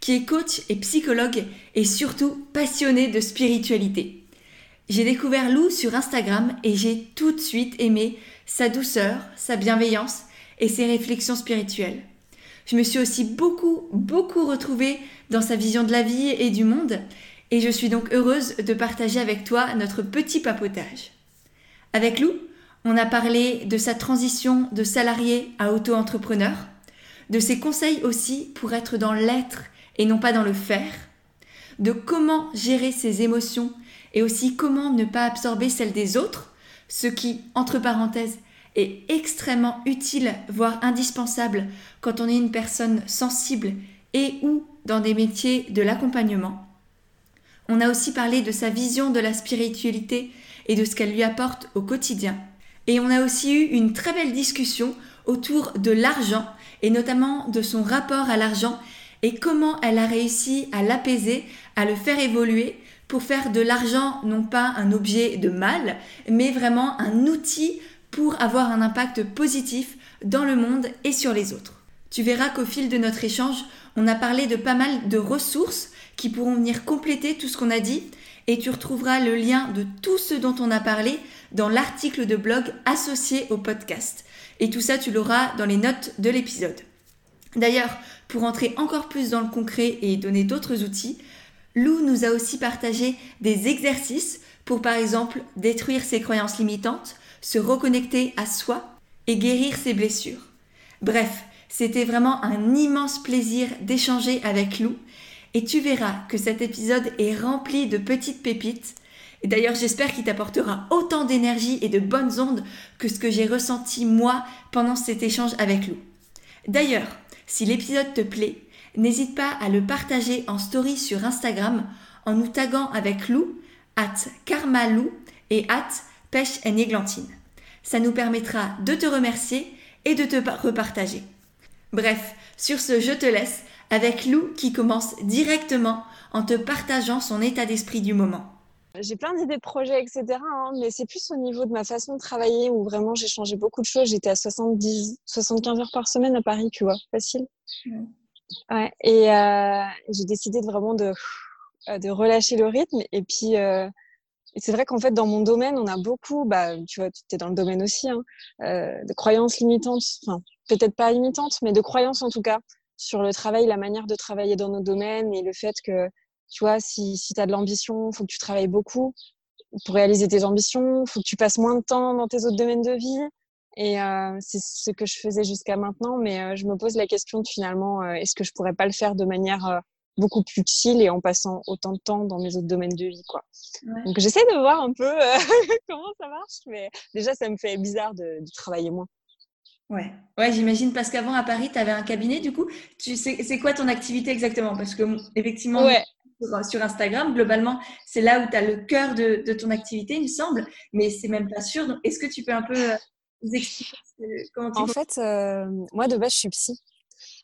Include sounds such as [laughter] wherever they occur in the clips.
qui est coach et psychologue et surtout passionné de spiritualité. J'ai découvert Lou sur Instagram et j'ai tout de suite aimé sa douceur, sa bienveillance et ses réflexions spirituelles. Je me suis aussi beaucoup, beaucoup retrouvée dans sa vision de la vie et du monde et je suis donc heureuse de partager avec toi notre petit papotage. Avec Lou, on a parlé de sa transition de salarié à auto-entrepreneur, de ses conseils aussi pour être dans l'être et non pas dans le faire, de comment gérer ses émotions et aussi comment ne pas absorber celles des autres, ce qui, entre parenthèses, est extrêmement utile, voire indispensable quand on est une personne sensible et ou dans des métiers de l'accompagnement. On a aussi parlé de sa vision de la spiritualité et de ce qu'elle lui apporte au quotidien. Et on a aussi eu une très belle discussion autour de l'argent et notamment de son rapport à l'argent et comment elle a réussi à l'apaiser, à le faire évoluer pour faire de l'argent non pas un objet de mal, mais vraiment un outil pour avoir un impact positif dans le monde et sur les autres. Tu verras qu'au fil de notre échange, on a parlé de pas mal de ressources qui pourront venir compléter tout ce qu'on a dit et tu retrouveras le lien de tout ce dont on a parlé dans l'article de blog associé au podcast. Et tout ça, tu l'auras dans les notes de l'épisode. D'ailleurs, pour entrer encore plus dans le concret et donner d'autres outils, Lou nous a aussi partagé des exercices pour par exemple détruire ses croyances limitantes, se reconnecter à soi et guérir ses blessures. Bref, c'était vraiment un immense plaisir d'échanger avec Lou et tu verras que cet épisode est rempli de petites pépites. D'ailleurs, j'espère qu'il t'apportera autant d'énergie et de bonnes ondes que ce que j'ai ressenti moi pendant cet échange avec Lou. D'ailleurs, si l'épisode te plaît, n'hésite pas à le partager en story sur Instagram en nous taguant avec Lou, at karmalou et at pêche églantine. Ça nous permettra de te remercier et de te repartager. Bref, sur ce, je te laisse avec Lou qui commence directement en te partageant son état d'esprit du moment. J'ai plein d'idées de projets, etc. Hein, mais c'est plus au niveau de ma façon de travailler où vraiment j'ai changé beaucoup de choses. J'étais à 70, 75 heures par semaine à Paris, tu vois, facile. Ouais, et euh, j'ai décidé de vraiment de, euh, de relâcher le rythme. Et puis, euh, c'est vrai qu'en fait, dans mon domaine, on a beaucoup, bah, tu vois, tu es dans le domaine aussi, hein, euh, de croyances limitantes, enfin, peut-être pas limitantes, mais de croyances en tout cas sur le travail, la manière de travailler dans nos domaines et le fait que, tu vois, si, si tu as de l'ambition, il faut que tu travailles beaucoup pour réaliser tes ambitions, il faut que tu passes moins de temps dans tes autres domaines de vie. Et euh, c'est ce que je faisais jusqu'à maintenant, mais euh, je me pose la question de finalement, euh, est-ce que je pourrais pas le faire de manière beaucoup plus chill et en passant autant de temps dans mes autres domaines de vie, quoi. Ouais. Donc j'essaie de voir un peu [laughs] comment ça marche, mais déjà ça me fait bizarre de, de travailler moins. Ouais, ouais j'imagine parce qu'avant à Paris, tu avais un cabinet du coup. Tu sais, c'est quoi ton activité exactement? Parce que effectivement, ouais. Sur, sur, Instagram, globalement, c'est là où tu as le cœur de, de, ton activité, il me semble, mais c'est même pas sûr. Donc, est-ce que tu peux un peu nous expliquer comment tu En fait, euh, moi de base, je suis psy.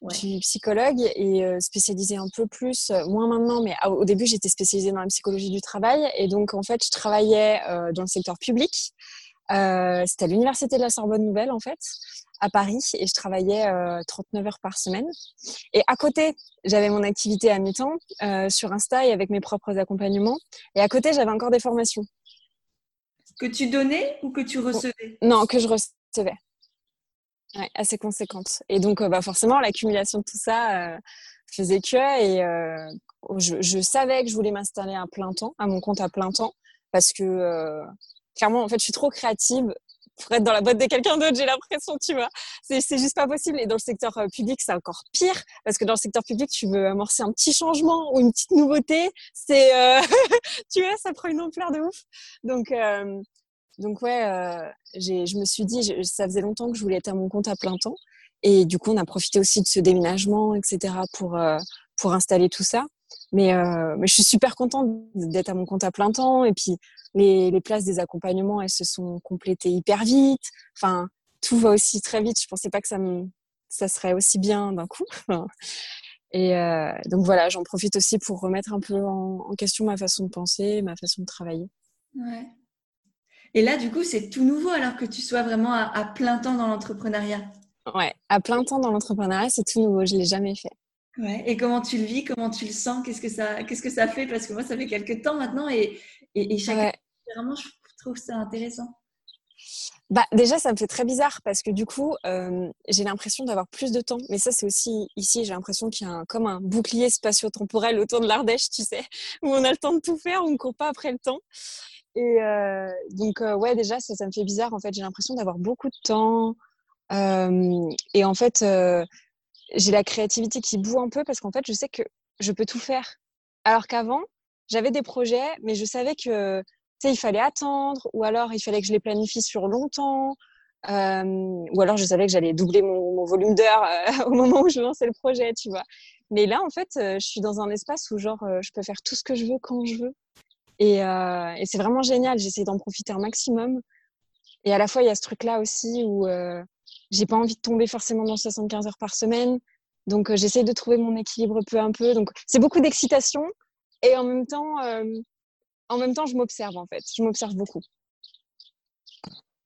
Ouais. Je suis psychologue et euh, spécialisée un peu plus, euh, moins maintenant, mais au début j'étais spécialisée dans la psychologie du travail et donc en fait je travaillais euh, dans le secteur public. Euh, C'était à l'université de la Sorbonne Nouvelle en fait, à Paris et je travaillais 39 heures par semaine. Et à côté, j'avais mon activité à mi-temps sur Insta et avec mes propres accompagnements. Et à côté, j'avais encore des formations. Que tu donnais ou que tu recevais? Non, que je recevais. Ouais, assez conséquente. Et donc, euh, bah, forcément, l'accumulation de tout ça euh, faisait que. Et euh, je, je, savais que je voulais m'installer à plein temps, à mon compte à plein temps, parce que euh, clairement, en fait, je suis trop créative pour être dans la boîte de quelqu'un d'autre, j'ai l'impression, tu vois. C'est juste pas possible. Et dans le secteur public, c'est encore pire, parce que dans le secteur public, tu veux amorcer un petit changement ou une petite nouveauté, c'est, euh, [laughs] tu vois, ça prend une ampleur de ouf. Donc, euh, donc ouais, euh, je me suis dit, ça faisait longtemps que je voulais être à mon compte à plein temps. Et du coup, on a profité aussi de ce déménagement, etc., pour, euh, pour installer tout ça. Mais, euh, mais je suis super contente d'être à mon compte à plein temps. Et puis, les, les places des accompagnements, elles se sont complétées hyper vite. Enfin, tout va aussi très vite. Je pensais pas que ça, me, ça serait aussi bien d'un coup. Et euh, donc voilà, j'en profite aussi pour remettre un peu en, en, question ma façon de penser, ma façon de travailler. Ouais. Et là, du coup, c'est tout nouveau alors que tu sois vraiment à, à plein temps dans l'entrepreneuriat? Ouais, à plein temps dans l'entrepreneuriat, c'est tout nouveau. Je l'ai jamais fait. Ouais. Et comment tu le vis Comment tu le sens Qu'est-ce que ça, qu'est-ce que ça fait? Parce que moi, ça fait quelques temps maintenant et, et, et chacun, ouais. vraiment, je trouve ça intéressant. Bah, déjà, ça me fait très bizarre parce que du coup, euh, j'ai l'impression d'avoir plus de temps. Mais ça, c'est aussi ici, j'ai l'impression qu'il y a un, comme un bouclier spatio-temporel autour de l'Ardèche, tu sais, où on a le temps de tout faire, on ne court pas après le temps. Et euh, donc, euh, ouais, déjà, ça, ça me fait bizarre. En fait, j'ai l'impression d'avoir beaucoup de temps. Et en fait, j'ai la créativité qui boue un peu parce qu'en fait, je sais que je peux tout faire. Alors qu'avant, j'avais des projets, mais je savais que il fallait attendre, ou alors il fallait que je les planifie sur longtemps, euh, ou alors je savais que j'allais doubler mon, volume d'heures euh, [laughs] au moment où je lançais le projet, tu vois. Mais là, en fait, euh, je suis dans un espace où genre je peux faire tout ce que je veux quand je veux, et, et c'est vraiment génial. J'essaie d'en profiter un maximum. Et à la fois, il y a ce truc-là aussi où j'ai pas envie de tomber forcément dans 75 heures par semaine. Donc, j'essaie de trouver mon équilibre peu à peu. Donc, c'est beaucoup d'excitation. Et en même temps, euh, en même temps, je m'observe en fait. Je m'observe beaucoup.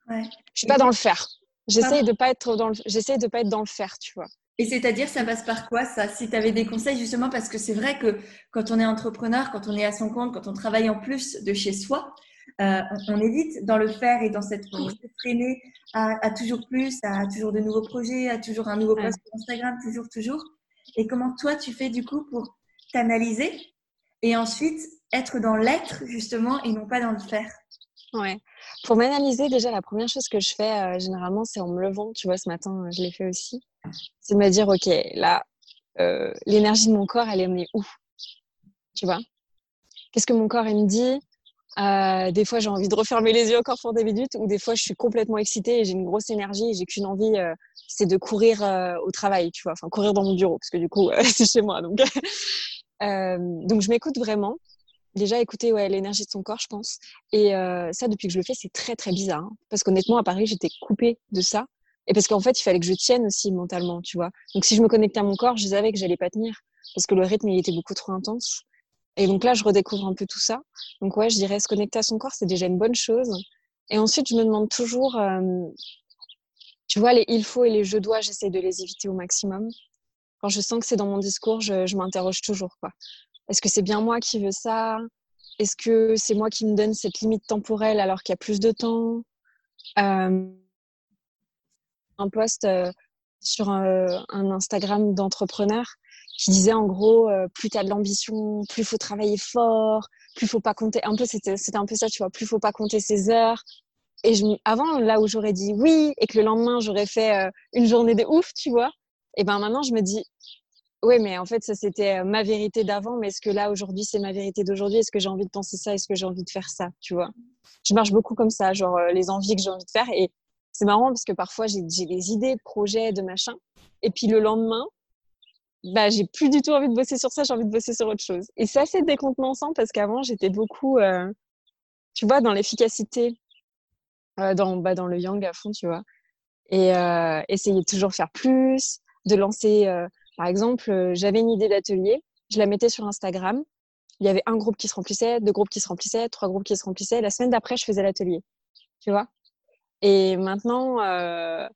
Ouais. Je suis pas dans le faire. J'essaie de pas être dans le. J'essaie de pas être dans le faire, tu vois. Et c'est-à-dire, ça passe par quoi ça? Si tu avais des conseils justement, parce que c'est vrai que quand on est entrepreneur, quand on est à son compte, quand on travaille en plus de chez soi, euh, on, évite dans le faire et dans cette course freinée à, à, toujours plus, à toujours de nouveaux projets, à toujours un nouveau post sur Instagram, toujours, toujours. Et comment toi, tu fais du coup pour t'analyser et ensuite être dans l'être justement et non pas dans le faire? Ouais. Pour m'analyser, déjà, la première chose que je fais euh, généralement, c'est en me levant. Tu vois, ce matin, je l'ai fait aussi. C'est de me dire, OK, là, euh, l'énergie de mon corps, elle est menée où? Tu vois? Qu'est-ce que mon corps, il me dit? Euh, Des fois, j'ai envie de refermer les yeux encore pour des minutes, ou des fois, je suis complètement excitée et j'ai une grosse énergie et j'ai qu'une envie, euh, c'est de courir euh, au travail, tu vois, enfin, courir dans mon bureau, parce que du coup, [laughs] c'est chez moi. Donc, [laughs] donc je m'écoute vraiment déjà écouter ouais, l'énergie de son corps, je pense. Et euh, ça, depuis que je le fais, c'est très très bizarre. Hein. Parce qu'honnêtement, à Paris, j'étais coupée de ça. Et parce qu'en fait, il fallait que je tienne aussi mentalement, tu vois. Donc si je me connectais à mon corps, je savais que j'allais pas tenir. Parce que le rythme, il était beaucoup trop intense. Et donc là, je redécouvre un peu tout ça. Donc ouais, je dirais se connecter à son corps, c'est déjà une bonne chose. Et ensuite, je me demande toujours, euh, tu vois, les il faut et les je dois, j'essaie de les éviter au maximum. Quand je sens que c'est dans mon discours, je, je m'interroge toujours, quoi. Est-ce que c'est bien moi qui veux ça? Est-ce que c'est moi qui me donne cette limite temporelle alors qu'il y a plus de temps? Euh, Un post euh, sur un, un Instagram d'entrepreneur qui disait en gros euh, plus tu as de l'ambition, plus faut travailler fort, plus faut pas compter. Un peu c'était un peu ça, tu vois, plus faut pas compter ses heures. Et je, avant là où j'aurais dit oui et que le lendemain j'aurais fait une journée de ouf, tu vois. Et ben maintenant je me dis oui, mais en fait, ça, c'était ma vérité d'avant. Mais est-ce que là, aujourd'hui, c'est ma vérité d'aujourd'hui? Est-ce que j'ai envie de penser ça? Est-ce que j'ai envie de faire ça? Tu vois? Je marche beaucoup comme ça, genre euh, les envies que j'ai envie de faire. Et c'est marrant parce que parfois, j'ai des idées de projets, de machin. Et puis le lendemain, bah, j'ai plus du tout envie de bosser sur ça, j'ai envie de bosser sur autre chose. Et c'est assez décontenançant parce qu'avant, j'étais beaucoup, euh, tu vois, dans l'efficacité, euh, dans, bah, dans le yang à fond, tu vois. Et euh, essayer de toujours faire plus, de lancer par exemple, euh, j'avais une idée d'atelier, je la mettais sur Instagram. Il y avait un groupe qui se remplissait, deux groupes qui se remplissaient, trois groupes qui se remplissaient. La semaine d'après, je faisais l'atelier. Tu vois Et maintenant, euh,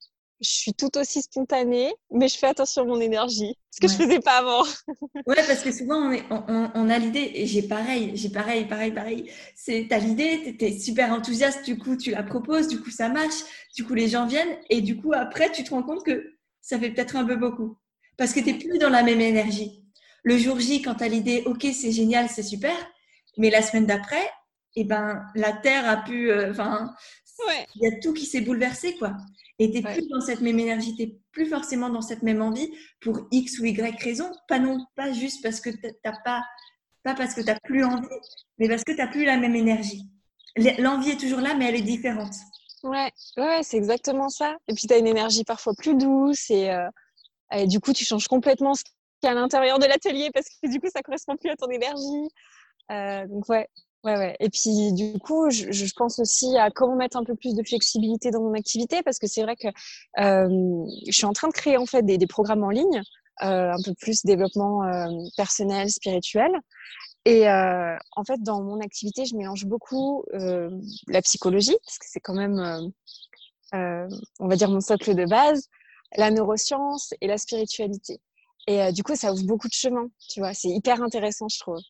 je suis tout aussi spontanée, mais je fais attention à mon énergie, ce que ouais. je faisais pas avant. [laughs] ouais, parce que souvent on, est, on, on a l'idée, et j'ai pareil, j'ai pareil, pareil, pareil. C'est t'as l'idée, t'es super enthousiaste, du coup tu la proposes, du coup ça marche, du coup les gens viennent, et du coup après tu te rends compte que ça fait peut-être un peu beaucoup parce que tu n'es plus dans la même énergie. Le jour J, quand tu as l'idée, OK, c'est génial, c'est super, mais la semaine d'après, eh ben, la Terre a pu. Euh, enfin, euh, ouais. il y a tout qui s'est bouleversé, quoi. Et tu n'es ouais. plus dans cette même énergie, tu n'es plus forcément dans cette même envie pour X ou Y raison. Pas non, pas juste parce que tu n'as pas, pas parce que tu n'as plus envie, mais parce que tu n'as plus la même énergie. L'envie est toujours là, mais elle est différente. Ouais, ouais c'est exactement ça. Et puis tu as une énergie parfois plus douce et. Euh et du coup, tu changes complètement ce à l'intérieur de l'atelier parce que du coup, ça correspond plus à ton énergie. Euh, donc, ouais, ouais, ouais. Et puis, du coup, je, pense aussi à comment mettre un peu plus de flexibilité dans mon activité parce que c'est vrai que je suis en train de créer en fait des, programmes en ligne, un peu plus développement personnel, spirituel. Et en fait, dans mon activité, je mélange beaucoup la psychologie, parce que c'est quand même, on va dire, mon socle de base, la neuroscience et la spiritualité. Et du coup, ça ouvre beaucoup de chemins, tu vois. C'est hyper intéressant, je trouve.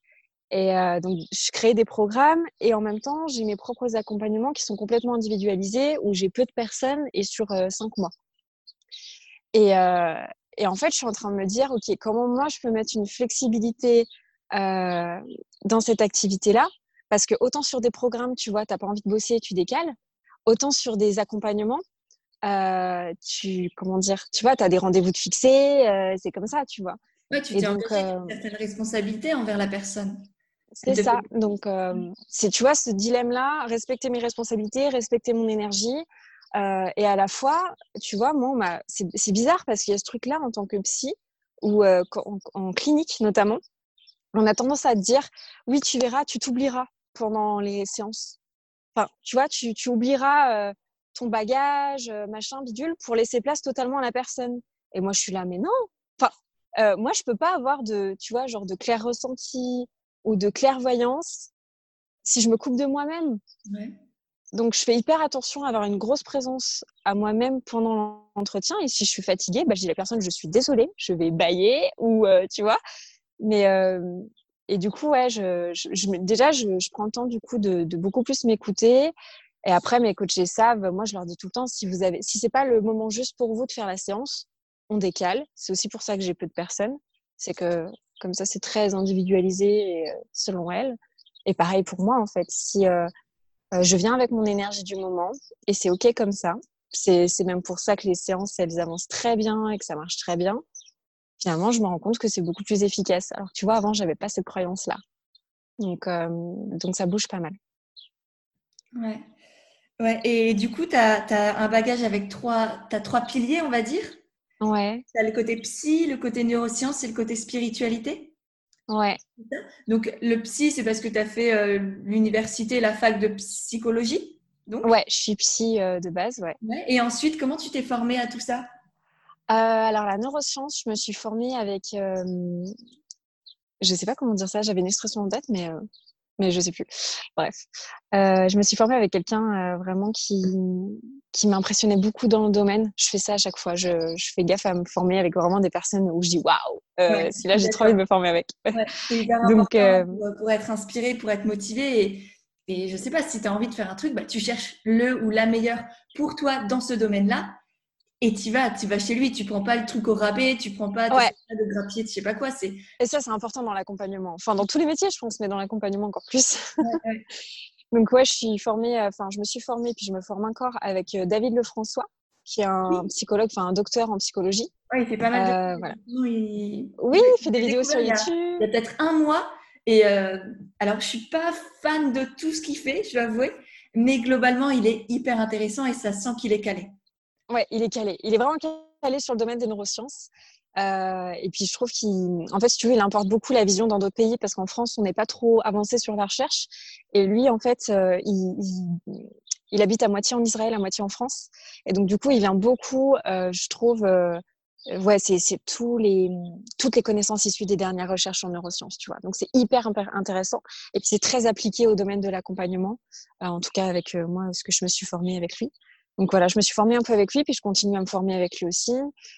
Et euh, donc, je crée des programmes et en même temps, j'ai mes propres accompagnements qui sont complètement individualisés, où j'ai peu de personnes et sur euh, cinq mois. Et, euh, et, en fait, je suis en train de me dire, OK, comment moi, je peux mettre une flexibilité dans cette activité-là? Parce que autant sur des programmes, tu vois, tu n'as pas envie de bosser, tu décales. Autant sur des accompagnements, tu comment dire tu vois tu as des rendez-vous de fixés c'est comme ça tu vois ouais tu t'es engagé euh, une certaine responsabilité envers la personne c'est de... ça donc euh, c'est tu vois ce dilemme là respecter mes responsabilités respecter mon énergie euh, et à la fois tu vois moi c'est bizarre parce qu'il y a ce truc là en tant que psy ou en, en clinique notamment on a tendance à te dire oui tu verras tu t'oublieras pendant les séances enfin tu vois tu, tu oublieras ton bagage, euh, machin, bidule, pour laisser place totalement à la personne. Et moi, je suis là, mais non. Enfin, euh, moi, je peux pas avoir de, tu vois, genre de clair ressenti ou de clairvoyance si je me coupe de moi-même. Ouais. Donc, je fais hyper attention à avoir une grosse présence à moi-même pendant l'entretien. Et si je suis fatiguée, bah, je dis à la personne, je suis désolée, je vais bailler ou, euh, tu vois. Mais, euh, et du coup, ouais, je, je, je déjà, je, je, prends le temps, du coup, de, de beaucoup plus m'écouter et après, mes coachés savent, moi, je leur dis tout le temps, si vous avez, si c'est pas le moment juste pour vous de faire la séance, on décale. C'est aussi pour ça que j'ai peu de personnes. C'est que, comme ça, c'est très individualisé euh, selon elles. Et pareil pour moi, en fait. Si euh, euh, je viens avec mon énergie du moment et c'est OK comme ça, c'est, même pour ça que les séances, elles avancent très bien et que ça marche très bien. Finalement, je me rends compte que c'est beaucoup plus efficace. Alors, tu vois, avant, j'avais pas cette croyance-là. Donc, donc, ça bouge pas mal. Ouais. Ouais, et du coup, tu as, as, un bagage avec trois, as trois piliers, on va dire? Ouais. Tu as le côté psy, le côté neurosciences et le côté spiritualité. Ouais. Donc, le psy, c'est parce que tu as fait euh, l'université, la fac de psychologie donc? Ouais, je suis psy euh, de base, ouais. ouais. Et ensuite, comment tu t'es formée à tout ça? Euh, Alors, la neuroscience, je me suis formée avec. Je sais pas comment dire ça, j'avais une expression en tête, mais mais je sais plus. Bref, euh, je me suis formée avec quelqu'un euh, vraiment qui qui m'impressionnait beaucoup dans le domaine. Je fais ça à chaque fois. Je, je fais gaffe à me former avec vraiment des personnes où je dis waouh, euh, ouais, si là j'ai trop envie de me former avec. Ouais, c'est Donc pour, pour, être inspiré, pour être motivé et et je sais pas si tu as envie de faire un truc, bah, tu cherches le ou la meilleure pour toi dans ce domaine-là et tu vas, tu vas chez lui, tu prends pas le truc au rabais, tu prends pas ouais. de grappier, je sais pas quoi. C'est et ça c'est important dans l'accompagnement. Enfin dans tous les métiers je pense, mais dans l'accompagnement encore plus. Ouais, ouais. [laughs] Donc ouais, je suis formée, enfin je me suis formée puis je me forme encore avec euh, David Lefrançois, qui est un oui. psychologue, enfin un docteur en psychologie. Il fait pas mal de. Euh, voilà. il... Oui, il fait des vidéos sur YouTube. Il y a, a peut-être un mois. Et euh, alors je suis pas fan de tout ce qu'il fait, je dois avouer, mais globalement il est hyper intéressant et ça sent qu'il est calé. Ouais, il est calé. Il est vraiment calé sur le domaine des neurosciences. Euh, et puis je trouve qu'en fait, si tu veux, il importe beaucoup la vision dans d'autres pays parce qu'en France, on n'est pas trop avancé sur la recherche. Et lui, en fait, euh, il, habite à moitié en Israël, à moitié en France. Et donc, du coup, il vient beaucoup, euh, je trouve, euh, ouais, c'est tous les, toutes les connaissances issues des dernières recherches en neurosciences, tu vois. Donc, c'est hyper intéressant. Et puis, c'est très appliqué au domaine de l'accompagnement, en tout cas avec moi, ce que je me suis formée avec lui. Donc voilà, je me suis formée un peu avec lui, puis je continue à me former avec lui aussi.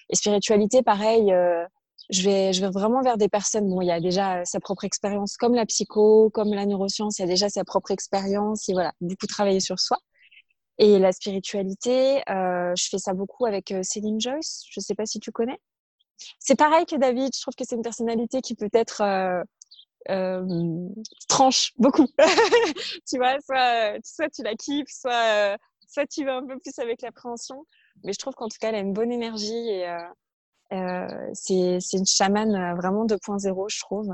Et spiritualité, pareil, euh, je, vais, je vais vraiment vers des personnes. Bon, il y a déjà sa propre expérience, comme la psycho, comme la neuroscience, il y a déjà sa propre expérience. Et voilà, beaucoup travailler sur soi. Et la spiritualité, euh, je fais ça beaucoup avec euh, Céline Joyce. Je ne sais pas si tu connais. C'est pareil que David. Je trouve que c'est une personnalité qui peut être euh, euh, tranche beaucoup. [laughs] tu vois, soit, soit tu la kiffes, soit soit tu vas un peu plus avec l'appréhension. Mais je trouve qu'en tout cas, elle a une bonne énergie et euh, euh, c'est une chamane vraiment 2.0, je trouve.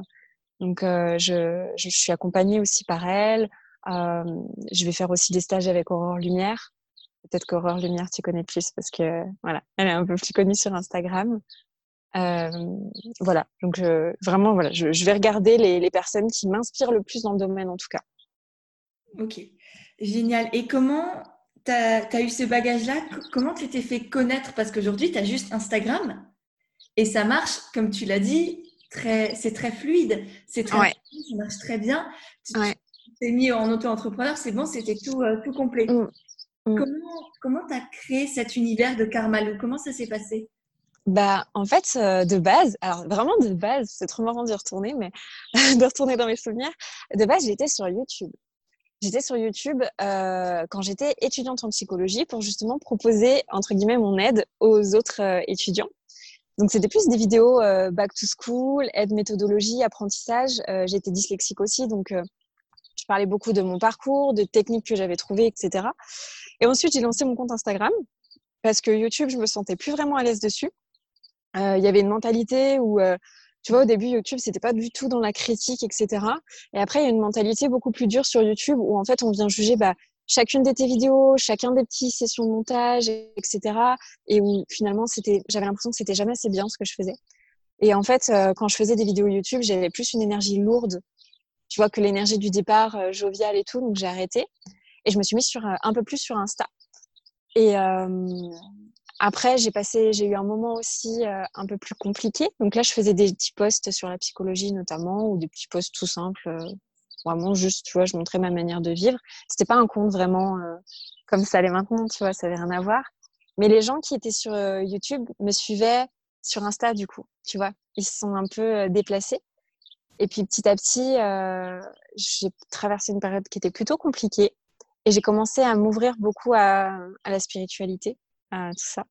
Donc, euh, je, je, suis accompagnée aussi par elle. Euh, je vais faire aussi des stages avec Aurore Lumière. Peut-être qu'Aurore Lumière, tu connais plus parce que voilà, elle est un peu plus connue sur Instagram. voilà, donc vraiment, voilà, je, vais regarder les, les personnes qui m'inspirent le plus dans le domaine en tout cas. Ok, génial. Et comment tu as, eu ce bagage-là? Comment tu t'es fait connaître? Parce qu'aujourd'hui, tu as juste Instagram et ça marche, comme tu l'as dit, c'est très fluide, c'est très ça marche très bien. Tu t'es mis en auto-entrepreneur, c'est bon, c'était tout, euh, tout complet. Mmh. Mmh. Comment tu as créé cet univers de Karmalou Comment ça s'est passé? Bah, en fait, euh, de base, alors vraiment de base, c'est trop marrant d'y retourner, mais [laughs] de retourner dans mes souvenirs. De base, j'étais sur YouTube. J'étais sur YouTube euh, quand j'étais étudiante en psychologie pour justement proposer, entre guillemets, mon aide aux autres euh, étudiants. Donc, c'était plus des vidéos euh, back to school, aide méthodologie, apprentissage. Euh, j'étais dyslexique aussi, donc euh, je parlais beaucoup de mon parcours, de techniques que j'avais trouvées, etc. Et ensuite, j'ai lancé mon compte Instagram parce que YouTube, je me sentais plus vraiment à l'aise dessus. Il y avait une mentalité où tu vois, au début, YouTube, c'était pas du tout dans la critique, etc. Et après, il y a une mentalité beaucoup plus dure sur YouTube où en fait, on vient juger bah, chacune de tes vidéos, chacun des petites sessions de montage, etc. Et où finalement, j'avais l'impression que c'était jamais assez bien ce que je faisais. Et en fait, euh, quand je faisais des vidéos YouTube, j'avais plus une énergie lourde, tu vois, que l'énergie du départ, euh, joviale et tout. Donc j'ai arrêté et je me suis mise sur euh, un peu plus sur Insta. Et après, j'ai passé, j'ai eu un moment aussi euh, un peu plus compliqué. Donc là, je faisais des petits posts sur la psychologie notamment, ou des petits posts tout simples, euh, vraiment juste, tu vois, je montrais ma manière de vivre. C'était pas un compte vraiment euh, comme ça l'est maintenant, tu vois, ça avait rien à voir. Mais les gens qui étaient sur YouTube me suivaient sur Insta du coup, tu vois, ils se sont un peu déplacés. Et puis petit à petit, j'ai traversé une période qui était plutôt compliquée et j'ai commencé à m'ouvrir beaucoup à, à la spiritualité tout ça.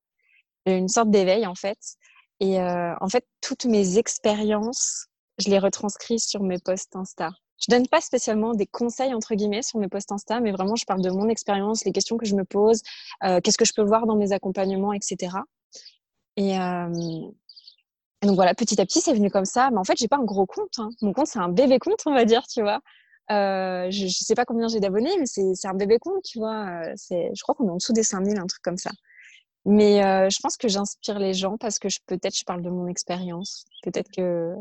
Une sorte d'éveil en fait. Et euh, en fait, toutes mes expériences, je les retranscris sur mes posts Insta. Je donne pas spécialement des conseils entre guillemets sur mes posts Insta, mais vraiment je parle de mon expérience, les questions que je me pose, euh, qu'est-ce que je peux voir dans mes accompagnements, etc. Et, euh, donc voilà, petit à petit, c'est venu comme ça. Mais en fait, j'ai pas un gros compte. Hein. Mon compte, c'est un bébé compte, on va dire, tu vois. Euh, je, je sais pas combien j'ai d'abonnés, mais c'est un bébé compte, tu vois. Je crois qu'on est en dessous des 5000, un truc comme ça. Mais euh, je pense que j'inspire les gens parce que peut-être je parle de mon expérience. Peut-être que.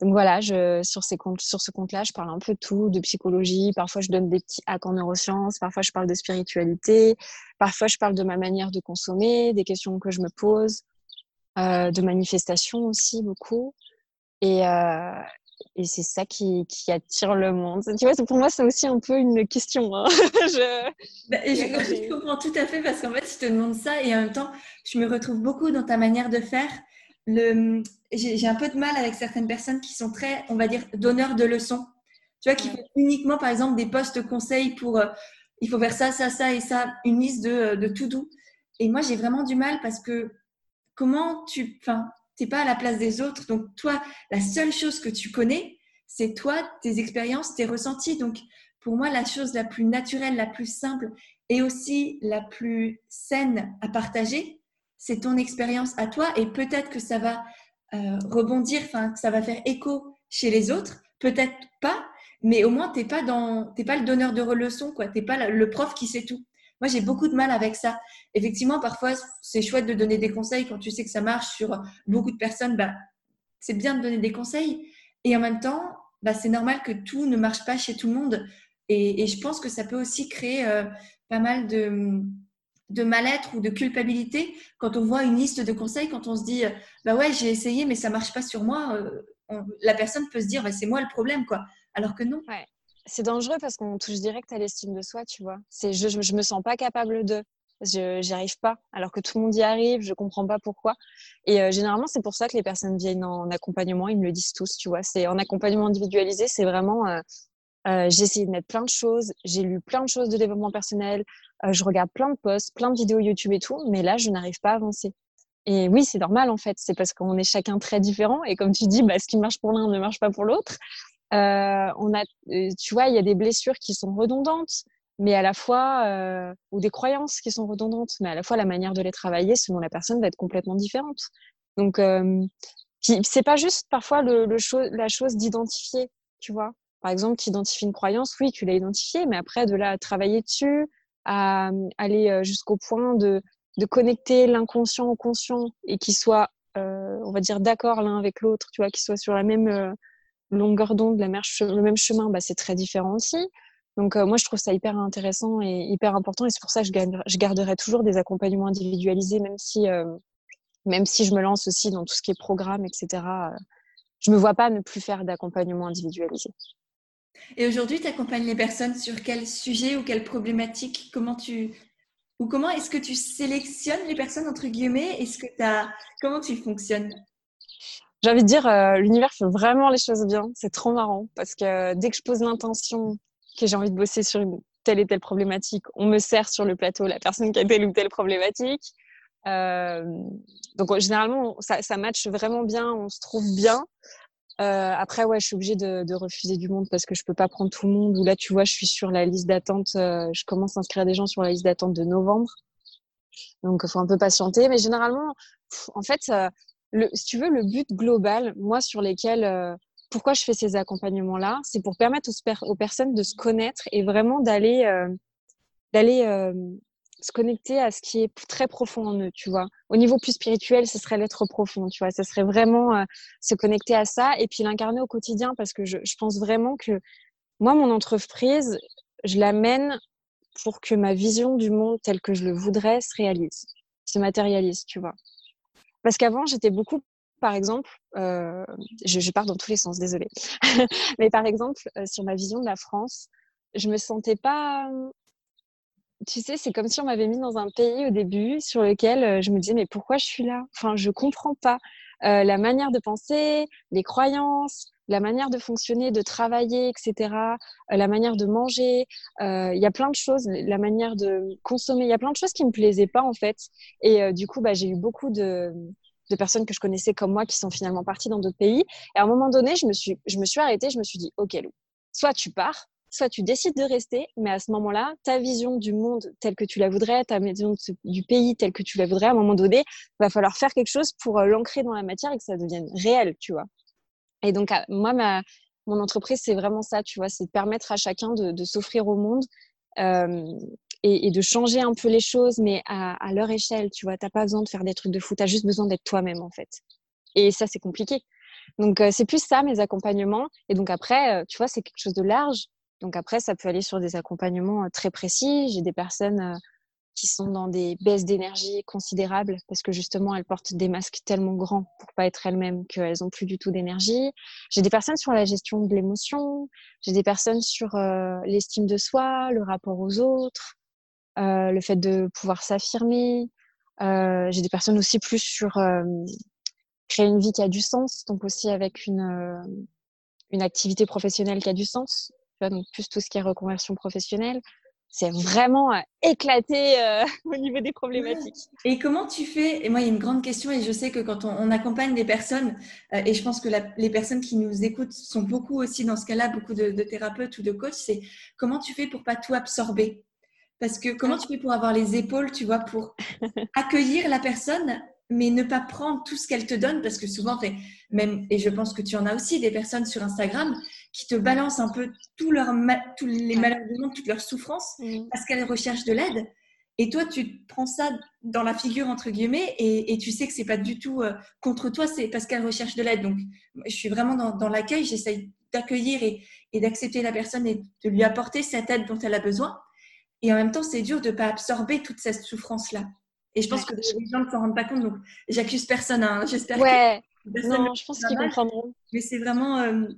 Donc voilà, je, sur, ces comptes, sur ce compte-là, je parle un peu de tout, de psychologie. Parfois, je donne des petits hacks en neurosciences. Parfois, je parle de spiritualité. Parfois, je parle de ma manière de consommer, des questions que je me pose, euh, de manifestations aussi beaucoup. Et, euh, et c'est ça qui, qui, attire le monde. Tu vois, pour moi, c'est aussi un peu une question. Hein. [laughs] Bah, je... je, comprends tout à fait parce qu'en fait, je te demande ça et en même temps, je me retrouve beaucoup dans ta manière de faire. Le... J'ai un peu de mal avec certaines personnes qui sont très, on va dire, donneurs de leçons. Tu vois, qui font uniquement, par exemple, des postes conseils pour euh, il faut faire ça, ça, ça et ça, une liste de, euh, de tout doux. Et moi, j'ai vraiment du mal parce que comment tu. Enfin, n'es pas à la place des autres. Donc, toi, la seule chose que tu connais, c'est toi, tes expériences, tes ressentis. Donc, pour moi, la chose la plus naturelle, la plus simple et aussi la plus saine à partager, c'est ton expérience à toi. Et peut-être que ça va euh, rebondir, enfin, ça va faire écho chez les autres. Peut-être pas, mais au moins, tu n'es pas, dans, pas le donneur de leçons, tu n'es pas le prof qui sait tout. Moi, j'ai beaucoup de mal avec ça. Effectivement, parfois, c'est chouette de donner des conseils quand tu sais que ça marche sur beaucoup de personnes. Bah, c'est bien de donner des conseils. Et en même temps, bah, c'est normal que tout ne marche pas chez tout le monde. Et, je pense que ça peut aussi créer euh, pas mal de, mal-être ou de culpabilité quand on voit une liste de conseils, quand on se dit bah ouais j'ai essayé mais ça marche pas sur moi, euh, la personne peut se dire bah, c'est moi le problème quoi, alors que non c'est dangereux parce qu'on touche direct à l'estime de soi, tu vois. C'est je, je, me sens pas capable de, je j'y arrive pas, alors que tout le monde y arrive, je comprends pas pourquoi. Et euh, généralement, c'est pour ça que les personnes viennent en accompagnement, ils me le disent tous, tu vois. C'est en accompagnement individualisé, c'est vraiment euh, euh, j'ai essayé de mettre plein de choses, j'ai lu plein de choses de développement personnel, je regarde plein de posts, plein de vidéos YouTube et tout, mais là, je n'arrive pas à avancer. Et oui, c'est normal en fait, c'est parce qu'on est chacun très différent et comme tu dis, bah, ce qui marche pour l'un ne marche pas pour l'autre. Euh, on a, euh, tu vois, il y a des blessures qui sont redondantes, mais à la fois, euh, ou des croyances qui sont redondantes, mais à la fois la manière de les travailler selon la personne va être complètement différente. Donc, euh, c'est pas juste parfois le, le la chose d'identifier, tu vois. Par exemple, tu identifies une croyance, oui, tu l'as identifiée, mais après, de là travailler dessus, à aller jusqu'au point de, de connecter l'inconscient au conscient et qu'il soit on va dire, d'accord l'un avec l'autre, tu vois, qu'ils soient sur la même longueur d'onde, le même chemin, bah, c'est très différent aussi. Donc moi, je trouve ça hyper intéressant et hyper important, et c'est pour ça que je, garderai toujours des accompagnements individualisés, même si, même si je me lance aussi dans tout ce qui est programme, etc. je me vois pas ne plus faire d'accompagnement individualisé. Et aujourd'hui, tu accompagnes les personnes sur quel sujet ou quelle problématique? Comment tu ou comment est-ce que tu sélectionnes les personnes entre guillemets? Est-ce que as comment tu fonctionnes? J'ai envie de dire, euh, l'univers fait vraiment les choses bien. C'est trop marrant parce que dès que je pose l'intention que j'ai envie de bosser sur telle et telle problématique, on me sert sur le plateau la personne qui a telle ou telle problématique. Euh, donc généralement, ça, matche vraiment bien, on se trouve bien. Euh, après, ouais, je suis obligée de, refuser du monde parce que je peux pas prendre tout le monde. Ou là, tu vois, je suis sur la liste d'attente. Euh, je commence à inscrire des gens sur la liste d'attente de novembre. Donc, faut un peu patienter. Mais généralement, en fait, euh, si tu veux, le but global, moi, sur lesquels, euh, pourquoi je fais ces accompagnements-là, c'est pour permettre aux, personnes de se connaître et vraiment d'aller, d'aller se connecter à ce qui est très profond en eux, tu vois. Au niveau plus spirituel, ce serait l'être profond, tu vois. Ce serait vraiment euh, se connecter à ça et puis l'incarner au quotidien parce que je, je, pense vraiment que moi, mon entreprise, je l'amène pour que ma vision du monde telle que je le voudrais se réalise, se matérialise, tu vois. Parce qu'avant, j'étais beaucoup, par exemple, euh, je, je, pars dans tous les sens, désolée, [laughs] mais par exemple, euh, sur ma vision de la France, je me sentais pas tu sais, c'est comme si on m'avait mis dans un pays au début sur lequel euh, je me disais, mais pourquoi je suis là? Enfin, je comprends pas. La manière de penser, les croyances, la manière de fonctionner, de travailler, etc., euh, la manière de manger, il y a plein de choses, la manière de consommer, il y a plein de choses qui me plaisaient pas en fait. Et du coup, bah, j'ai eu beaucoup de, personnes que je connaissais comme moi qui sont finalement parties dans d'autres pays. Et à un moment donné, je me suis, arrêtée, je me suis dit, ok Lou, soit tu pars, soit tu décides de rester, mais à ce moment-là, ta vision du monde telle que tu la voudrais, ta vision du pays telle que tu la voudrais, à un moment donné, va falloir faire quelque chose pour euh, l'ancrer dans la matière et que ça devienne réel, tu vois. Et donc, moi, ma, mon entreprise, c'est vraiment ça, tu vois, c'est de permettre à chacun de, s'offrir au monde et, de changer un peu les choses, mais à, leur échelle, tu vois. T'as pas besoin de faire des trucs de fou, tu as juste besoin d'être toi-même, en fait. Et ça, c'est compliqué. Donc, c'est plus ça, mes accompagnements. Et donc, après, tu vois, c'est quelque chose de large. Donc après, ça peut aller sur des accompagnements très précis. J'ai des personnes qui sont dans des baisses d'énergie considérables parce que justement, elles portent des masques tellement grands pour pas être elles-mêmes qu'elles ont plus du tout d'énergie. J'ai des personnes sur la gestion de l'émotion. J'ai des personnes sur l'estime de soi, le rapport aux autres, euh, le fait de pouvoir s'affirmer. Euh, j'ai des personnes aussi plus sur créer une vie qui a du sens, donc aussi avec une, une activité professionnelle qui a du sens donc plus tout ce qui est reconversion professionnelle. C'est vraiment euh, éclaté euh, [laughs] au niveau des problématiques. Et comment tu fais Et moi, il y a une grande question, et je sais que quand on, accompagne des personnes, euh, et je pense que les personnes qui nous écoutent sont beaucoup aussi dans ce cas-là, beaucoup de, thérapeutes ou de coachs, c'est comment tu fais pour pas tout absorber? Parce que comment tu fais pour avoir les épaules, tu vois, pour [laughs] accueillir la personne mais ne pas prendre tout ce qu'elle te donne? Parce que souvent, même, et je pense que tu en as aussi des personnes sur Instagram qui te balancent un peu tous les malheurs du monde, toutes leurs souffrances parce qu'elles recherchent de l'aide. Et toi, tu prends ça dans la figure, entre guillemets, et, tu sais que c'est pas du tout euh, contre toi, c'est parce qu'elle recherche de l'aide. Donc, je suis vraiment dans, l'accueil, j'essaye d'accueillir et, et d'accepter la personne et de lui apporter cette aide dont elle a besoin. Et en même temps, c'est dur de ne pas absorber toute cette souffrance-là. Et je pense que les gens ne s'en rendent pas compte, donc j'accuse personne. Hein. J'espère ouais. que. Non, je pense qu'ils comprendront. Mais c'est vraiment euh,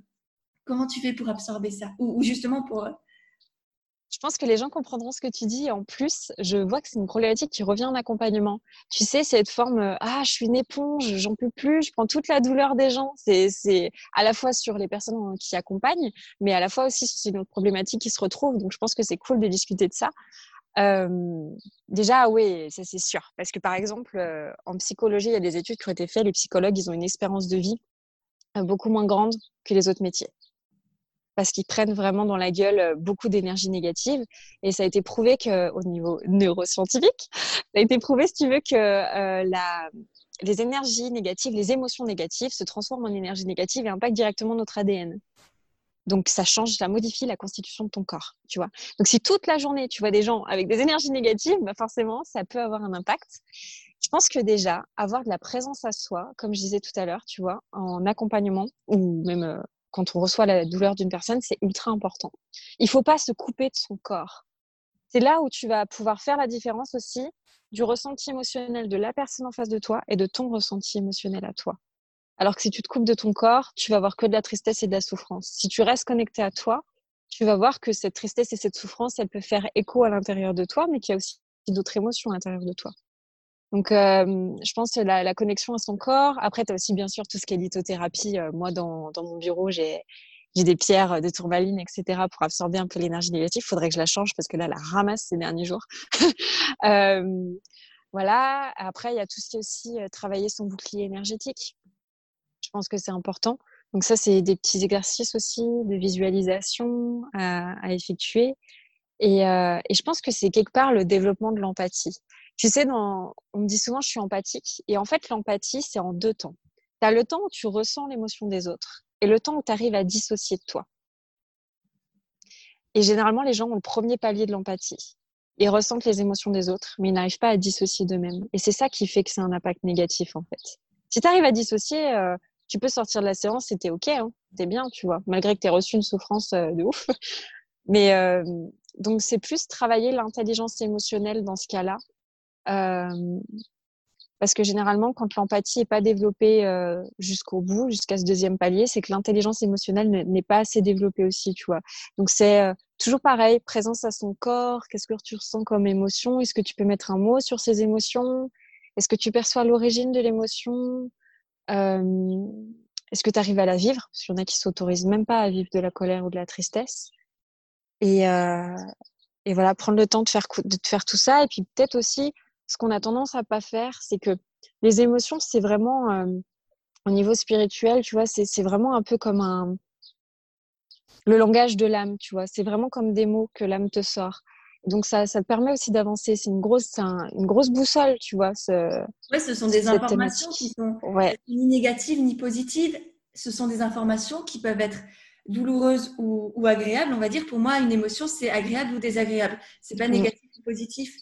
comment tu fais pour absorber ça ou, justement pour. Euh, je pense que les gens comprendront ce que tu dis. En plus, je vois que c'est une problématique qui revient en accompagnement. Tu sais, cette forme euh, Ah, je suis une éponge, j'en peux plus, je prends toute la douleur des gens. C'est à la fois sur les personnes qui accompagnent, mais à la fois aussi sur une problématique qui se retrouve. Donc, je pense que c'est cool de discuter de ça déjà, oui, ça c'est sûr. Parce que par exemple, en psychologie, il y a des études qui ont été faites. Les psychologues, ils ont une espérance de vie beaucoup moins grande que les autres métiers. Parce qu'ils prennent vraiment dans la gueule beaucoup d'énergie négative. Et ça a été prouvé qu'au niveau neuroscientifique, [laughs] ça a été prouvé, si tu veux, que la, les énergies négatives, les émotions négatives se transforment en énergie négative et impactent directement notre ADN. Donc, ça change, ça modifie la constitution de ton corps, tu vois. Donc, si toute la journée, tu vois des gens avec des énergies négatives, bah forcément, ça peut avoir un impact. Je pense que déjà, avoir de la présence à soi, comme je disais tout à l'heure, tu vois, en accompagnement ou même euh, quand on reçoit la douleur d'une personne, c'est ultra important. Il faut pas se couper de son corps. C'est là où tu vas pouvoir faire la différence aussi du ressenti émotionnel de la personne en face de toi et de ton ressenti émotionnel à toi. Alors que si tu te coupes de ton corps, tu vas voir que de la tristesse et de la souffrance. Si tu restes connecté à toi, tu vas voir que cette tristesse et cette souffrance, elle peut faire écho à l'intérieur de toi, mais qu'il y a aussi d'autres émotions à l'intérieur de toi. Donc, euh, je pense que la, la, connexion à son corps. Après, tu as aussi bien sûr tout ce qui est lithothérapie. Moi, dans, dans, mon bureau, j'ai des pierres de tourmaline, etc., pour absorber un peu l'énergie négative. Il faudrait que je la change parce que là, la ramasse ces derniers jours. [laughs] euh, voilà. Après, il y a tout ce qui est aussi travailler son bouclier énergétique. Je pense que c'est important. Donc ça, c'est des petits exercices aussi de visualisation à, à effectuer. Et, euh, et, je pense que c'est quelque part le développement de l'empathie. Tu sais, dans, on me dit souvent je suis empathique. Et en fait, l'empathie, c'est en deux temps. Tu as le temps où tu ressens l'émotion des autres et le temps où tu arrives à dissocier de toi. Et généralement, les gens ont le premier palier de l'empathie. Ils ressentent les émotions des autres, mais ils n'arrivent pas à dissocier d'eux-mêmes. Et c'est ça qui fait que c'est un impact négatif, en fait. Si tu arrives à dissocier, euh, tu peux sortir de la séance et t'es OK, hein, t'es bien, tu vois, malgré que t'aies reçu une souffrance euh, de ouf. [laughs] Mais euh, donc, c'est plus travailler l'intelligence émotionnelle dans ce cas-là. Euh, parce que généralement, quand l'empathie n'est pas développée euh, jusqu'au bout, jusqu'à ce deuxième palier, c'est que l'intelligence émotionnelle n'est pas assez développée aussi, tu vois. Donc c'est euh, toujours pareil, présence à son corps, qu'est-ce que tu ressens comme émotion Est-ce que tu peux mettre un mot sur ces émotions Est-ce que tu perçois l'origine de l'émotion Est-ce que tu arrives à la vivre Parce qu'il y en a qui s'autorisent même pas à vivre de la colère ou de la tristesse. Et, et voilà, prendre le temps de faire, de faire tout ça. Et puis peut-être aussi, ce qu'on a tendance à pas faire, c'est que les émotions, c'est vraiment, euh, au niveau spirituel, tu vois, c'est vraiment un peu comme un, le langage de l'âme, tu vois. C'est vraiment comme des mots que l'âme te sort. Donc ça, ça te permet aussi d'avancer. C'est une grosse, un, une grosse boussole, tu vois. Ce, ouais, ce sont des informations qui sont ouais. ni négatives ni positives. Ce sont des informations qui peuvent être douloureuses ou, ou agréables. On va dire pour moi, une émotion, c'est agréable ou désagréable. C'est pas mmh. négatif ou positif.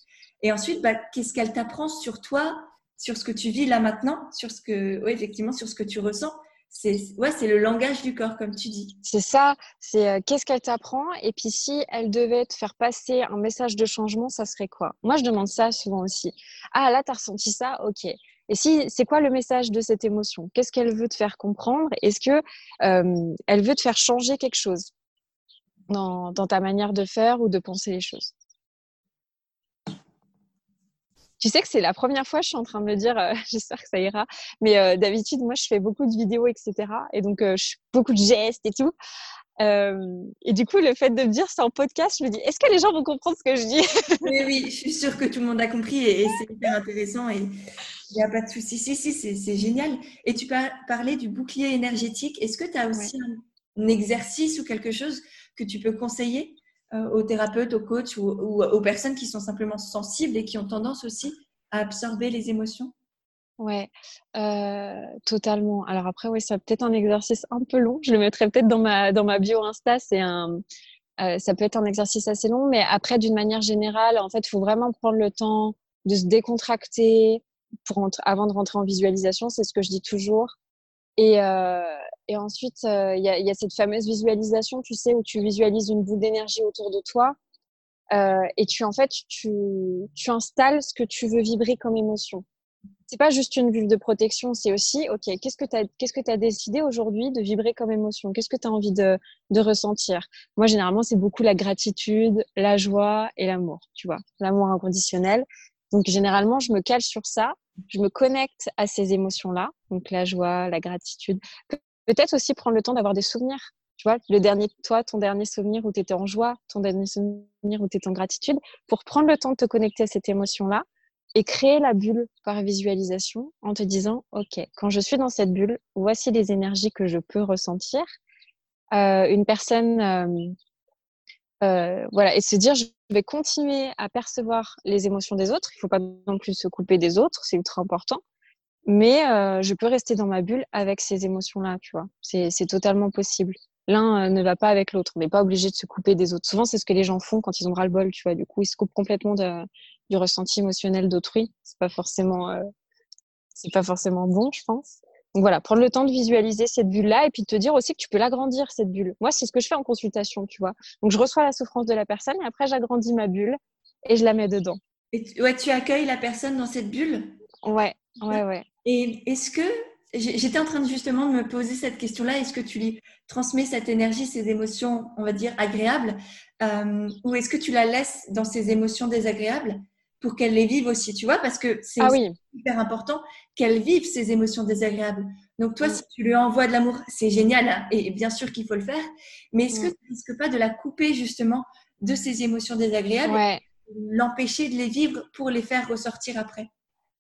Et ensuite, bah, qu'est-ce qu'elle t'apprend sur toi, sur ce que tu vis là maintenant, sur ce que, effectivement, sur ce que tu ressens? C'est ouais, c'est le langage du corps, comme tu dis. C'est ça. C'est euh, qu'est-ce qu'elle t'apprend? Et puis, si elle devait te faire passer un message de changement, ça serait quoi? Moi, je demande ça souvent aussi. Ah, là, tu as ressenti ça? Ok. Et si c'est quoi le message de cette émotion? Qu'est-ce qu'elle veut te faire comprendre? Est-ce que euh, elle veut te faire changer quelque chose dans ta manière de faire ou de penser les choses? Tu sais que c'est la première fois, je suis en train de me dire, euh, [laughs] j'espère que ça ira. Mais euh, d'habitude, moi, je fais beaucoup de vidéos, etc. Et donc, euh, je, beaucoup de gestes et tout. et du coup, le fait de me dire c'est en podcast, je me dis, est-ce que les gens vont comprendre ce que je dis? [laughs] Oui, oui, je suis sûre que tout le monde a compris et, c'est hyper intéressant et il n'y a pas de souci. Si, si, c'est génial. Et tu parlais du bouclier énergétique. Est-ce que tu as aussi un, exercice ou quelque chose que tu peux conseiller? Euh, aux thérapeutes, aux coachs ou, aux personnes qui sont simplement sensibles et qui ont tendance aussi à absorber les émotions? Ouais, euh, totalement. Alors après, oui, c'est peut-être un exercice un peu long. Je le mettrai peut-être dans ma, dans ma bio Insta. C'est un, euh, ça peut être un exercice assez long, mais après, d'une manière générale, en fait, il faut vraiment prendre le temps de se décontracter pour avant de rentrer en visualisation. C'est ce que je dis toujours. Et, et ensuite, euh, il y, a, y, a, cette fameuse visualisation, tu sais, où tu visualises une boule d'énergie autour de toi. Euh, et tu, en fait, tu, tu installes ce que tu veux vibrer comme émotion. C'est pas juste une bulle de protection, c'est aussi, OK, qu'est-ce que tu as, qu'est-ce que as décidé aujourd'hui de vibrer comme émotion? Qu'est-ce que tu as envie de, de ressentir? Moi, généralement, c'est beaucoup la gratitude, la joie et l'amour, tu vois, l'amour inconditionnel. Donc, généralement, je me cale sur ça je me connecte à ces émotions-là, donc la joie, la gratitude. Peut-être aussi prendre le temps d'avoir des souvenirs. Tu vois, le dernier, toi, ton dernier souvenir où tu étais en joie, ton dernier souvenir où tu étais en gratitude, pour prendre le temps de te connecter à cette émotion-là et créer la bulle par visualisation en te disant, OK, quand je suis dans cette bulle, voici les énergies que je peux ressentir. Euh, une personne euh, euh, voilà, et se dire, je vais continuer à percevoir les émotions des autres. Il ne faut pas non plus se couper des autres, c'est ultra important. Mais euh, je peux rester dans ma bulle avec ces émotions-là, tu vois. C'est totalement possible. L'un euh, ne va pas avec l'autre. On n'est pas obligé de se couper des autres. Souvent, c'est ce que les gens font quand ils ont ras-le-bol, tu vois. Du coup, ils se coupent complètement de, du ressenti émotionnel d'autrui. C'est pas forcément, euh, c'est pas forcément bon, je pense. Donc voilà, prendre le temps de visualiser cette bulle-là et puis te dire aussi que tu peux l'agrandir, cette bulle. Moi, c'est ce que je fais en consultation, tu vois. Donc je reçois la souffrance de la personne et après j'agrandis ma bulle et je la mets dedans. Et ouais, tu accueilles la personne dans cette bulle? Ouais, ouais, ouais. Et est-ce que J'étais en train de justement de me poser cette question-là. Est-ce que tu lui transmets cette énergie, ces émotions, on va dire, agréables euh, Ou est-ce que tu la laisses dans ces émotions désagréables pour qu'elle les vive aussi, tu vois? Parce que c'est ah hyper important qu'elle vive ces émotions désagréables. Donc toi, si tu lui envoies de l'amour, c'est génial hein, et bien sûr qu'il faut le faire. Mais est-ce que tu ne risques pas de la couper justement de ces émotions désagréables L'empêcher de les vivre pour les faire ressortir après?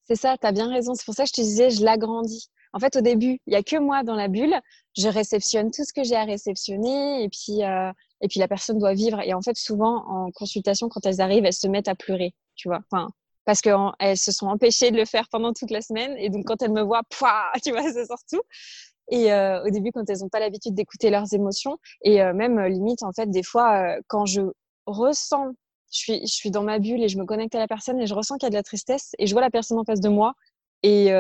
C'est ça, tu as bien raison. C'est pour ça que je te disais, je l'agrandis. En fait, au début, il y a que moi dans la bulle. Je réceptionne tout ce que j'ai à réceptionner et puis euh, et puis la personne doit vivre. Et en fait, souvent en consultation, quand elles arrivent, elles se mettent à pleurer, tu vois. Enfin, parce qu'elles se sont empêchées de le faire pendant toute la semaine. Et donc, quand elles me voient, pouah, [laughs] tu vois, ça sort tout. Et euh, au début, quand elles n'ont pas l'habitude d'écouter leurs émotions, et euh, même limite, en fait, des fois, quand je ressens, je suis, je suis dans ma bulle et je me connecte à la personne et je ressens qu'il y a de la tristesse et je vois la personne en face de moi et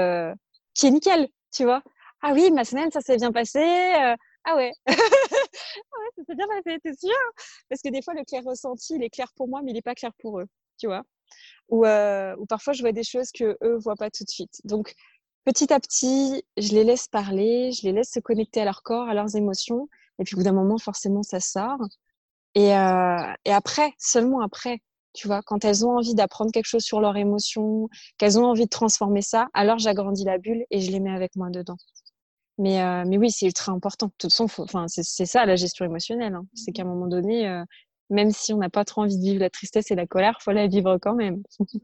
qui est nickel, tu vois. Ah oui, ma semaine, ça s'est bien passé. Euh, ah ouais. [laughs] ouais, ça s'est bien passé, t'es sûr? Parce que des fois, le clair ressenti, il est clair pour moi, mais il n'est pas clair pour eux, tu vois. Ou, euh, ou parfois, je vois des choses que eux voient pas tout de suite. Donc, petit à petit, je les laisse parler, je les laisse se connecter à leur corps, à leurs émotions. Et puis, au bout d'un moment, forcément, ça sort. Et, euh, et après, seulement après, tu vois, quand elles ont envie d'apprendre quelque chose sur leurs émotions, qu'elles ont envie de transformer ça, alors j'agrandis la bulle et je les mets avec moi dedans. Mais, euh, mais oui, c'est ultra important. De toute façon, enfin, c'est ça la gestion émotionnelle. Hein. C'est qu'à un moment donné, euh, même si on n'a pas trop envie de vivre la tristesse et la colère, faut la vivre quand même. [laughs]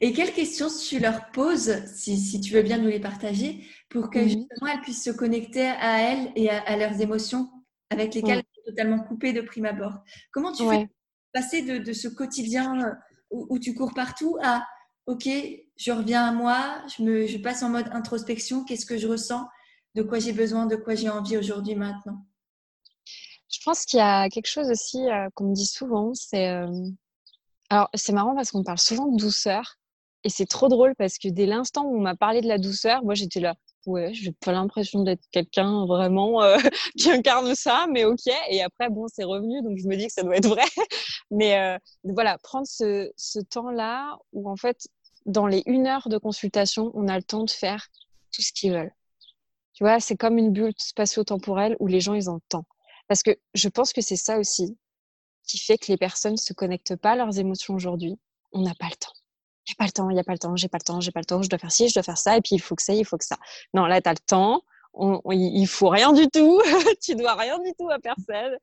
Et quelles questions tu leur poses, si, si, tu veux bien nous les partager, pour que justement elles puissent se connecter à elles et à, leurs émotions? Avec sont totalement coupées de prime abord. Comment tu fais passer de, ce quotidien euh, où, tu cours partout à OK, je reviens à moi, je, me, je passe en mode introspection, qu'est-ce que je ressens, de quoi j'ai besoin, de quoi j'ai envie aujourd'hui, maintenant? Je pense qu'il y a quelque chose aussi euh, qu'on me dit souvent, c'est... Euh, alors, c'est marrant parce qu'on parle souvent de douceur. Et c'est trop drôle parce que dès l'instant où on m'a parlé de la douceur, moi j'étais là, ouais, j'ai pas l'impression d'être quelqu'un vraiment euh, [laughs] qui incarne ça, mais ok. Et après, bon, c'est revenu, donc je me dis que ça doit être vrai. [laughs] mais euh, voilà, prendre ce, temps-là où en fait, dans les une heure de consultation, on a le temps de faire tout ce qu'ils veulent. Tu vois, c'est comme une bulle spatio-temporelle où les gens, ils ont le temps. Parce que je pense que c'est ça aussi qui fait que les personnes se connectent pas à leurs émotions aujourd'hui. On n'a pas le temps j'ai pas le temps, il n'y a pas le temps, j'ai pas le temps, j'ai pas le temps, je dois faire ci, je dois faire ça, et puis il faut que ça, il faut que ça. Non, là, tu as le temps, on, il faut rien du tout, [laughs] tu dois rien du tout à personne.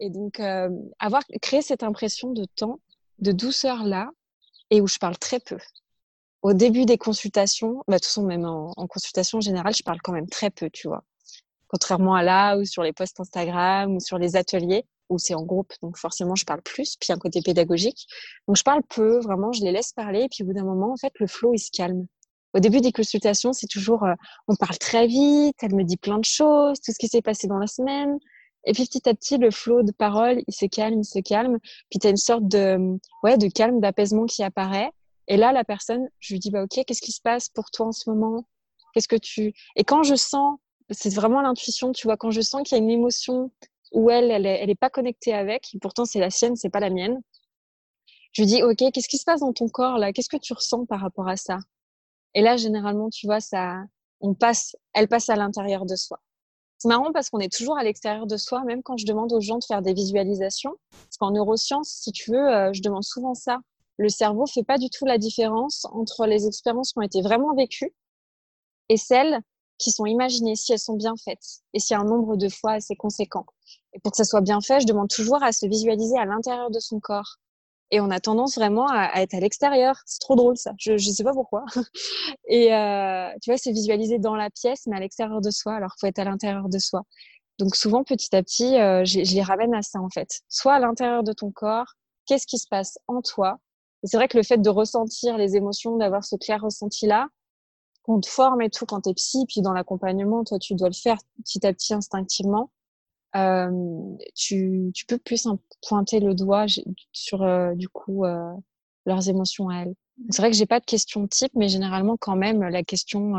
Et donc, euh, avoir créé cette impression de temps, de douceur là, et où je parle très peu. Au début des consultations, bah, de toute façon, même en consultation générale, je parle quand même très peu, tu vois. Contrairement à là, ou sur les posts Instagram, ou sur les ateliers, où c'est en groupe, donc forcément je parle plus, puis un côté pédagogique. Donc je parle peu, vraiment, je les laisse parler, et puis au bout d'un moment, en fait, le flow il se calme. Au début des consultations, c'est toujours, euh, on parle très vite, elle me dit plein de choses, tout ce qui s'est passé dans la semaine. Et puis petit à petit, le flow de parole, il se calme, il se calme. Puis tu as une sorte de, ouais, de calme, d'apaisement qui apparaît. Et là, la personne, je lui dis, bah, ok, qu'est-ce qui se passe pour toi en ce moment? Qu'est-ce que tu... Et quand je sens, c'est vraiment l'intuition, tu vois, quand je sens qu'il y a une émotion où elle, elle est, pas connectée avec, pourtant c'est la sienne, c'est pas la mienne. Je lui dis, ok, qu'est-ce qui se passe dans ton corps là? Qu'est-ce que tu ressens par rapport à ça? Et là, généralement, tu vois, ça, on passe, elle passe à l'intérieur de soi. C'est marrant parce qu'on est toujours à l'extérieur de soi, même quand je demande aux gens de faire des visualisations. Parce qu'en neurosciences, si tu veux, euh, je demande souvent ça. Le cerveau fait pas du tout la différence entre les expériences qui ont été vraiment vécues et celles qui sont imaginées, si elles sont bien faites et a un nombre de fois assez conséquent. Et pour que ça soit bien fait, je demande toujours à se visualiser à l'intérieur de son corps. Et on a tendance vraiment à, être à l'extérieur. C'est trop drôle ça. Je ne sais pas pourquoi. [laughs] Et euh, tu vois, c'est visualiser dans la pièce, mais à l'extérieur de soi. Alors qu'il faut être à l'intérieur de soi. Donc souvent, petit à petit, euh, je, les ramène à ça en fait. Soit à l'intérieur de ton corps, qu'est-ce qui se passe en toi? C'est vrai que le fait de ressentir les émotions, d'avoir ce clair ressenti-là, qu'on te forme et tout quand tu es psy, puis dans l'accompagnement, toi, tu dois le faire petit à petit instinctivement. Euh, tu, tu, peux plus pointer le doigt sur, euh, du coup, euh, leurs émotions à elles. C'est vrai que j'ai pas de question type, mais généralement quand même la question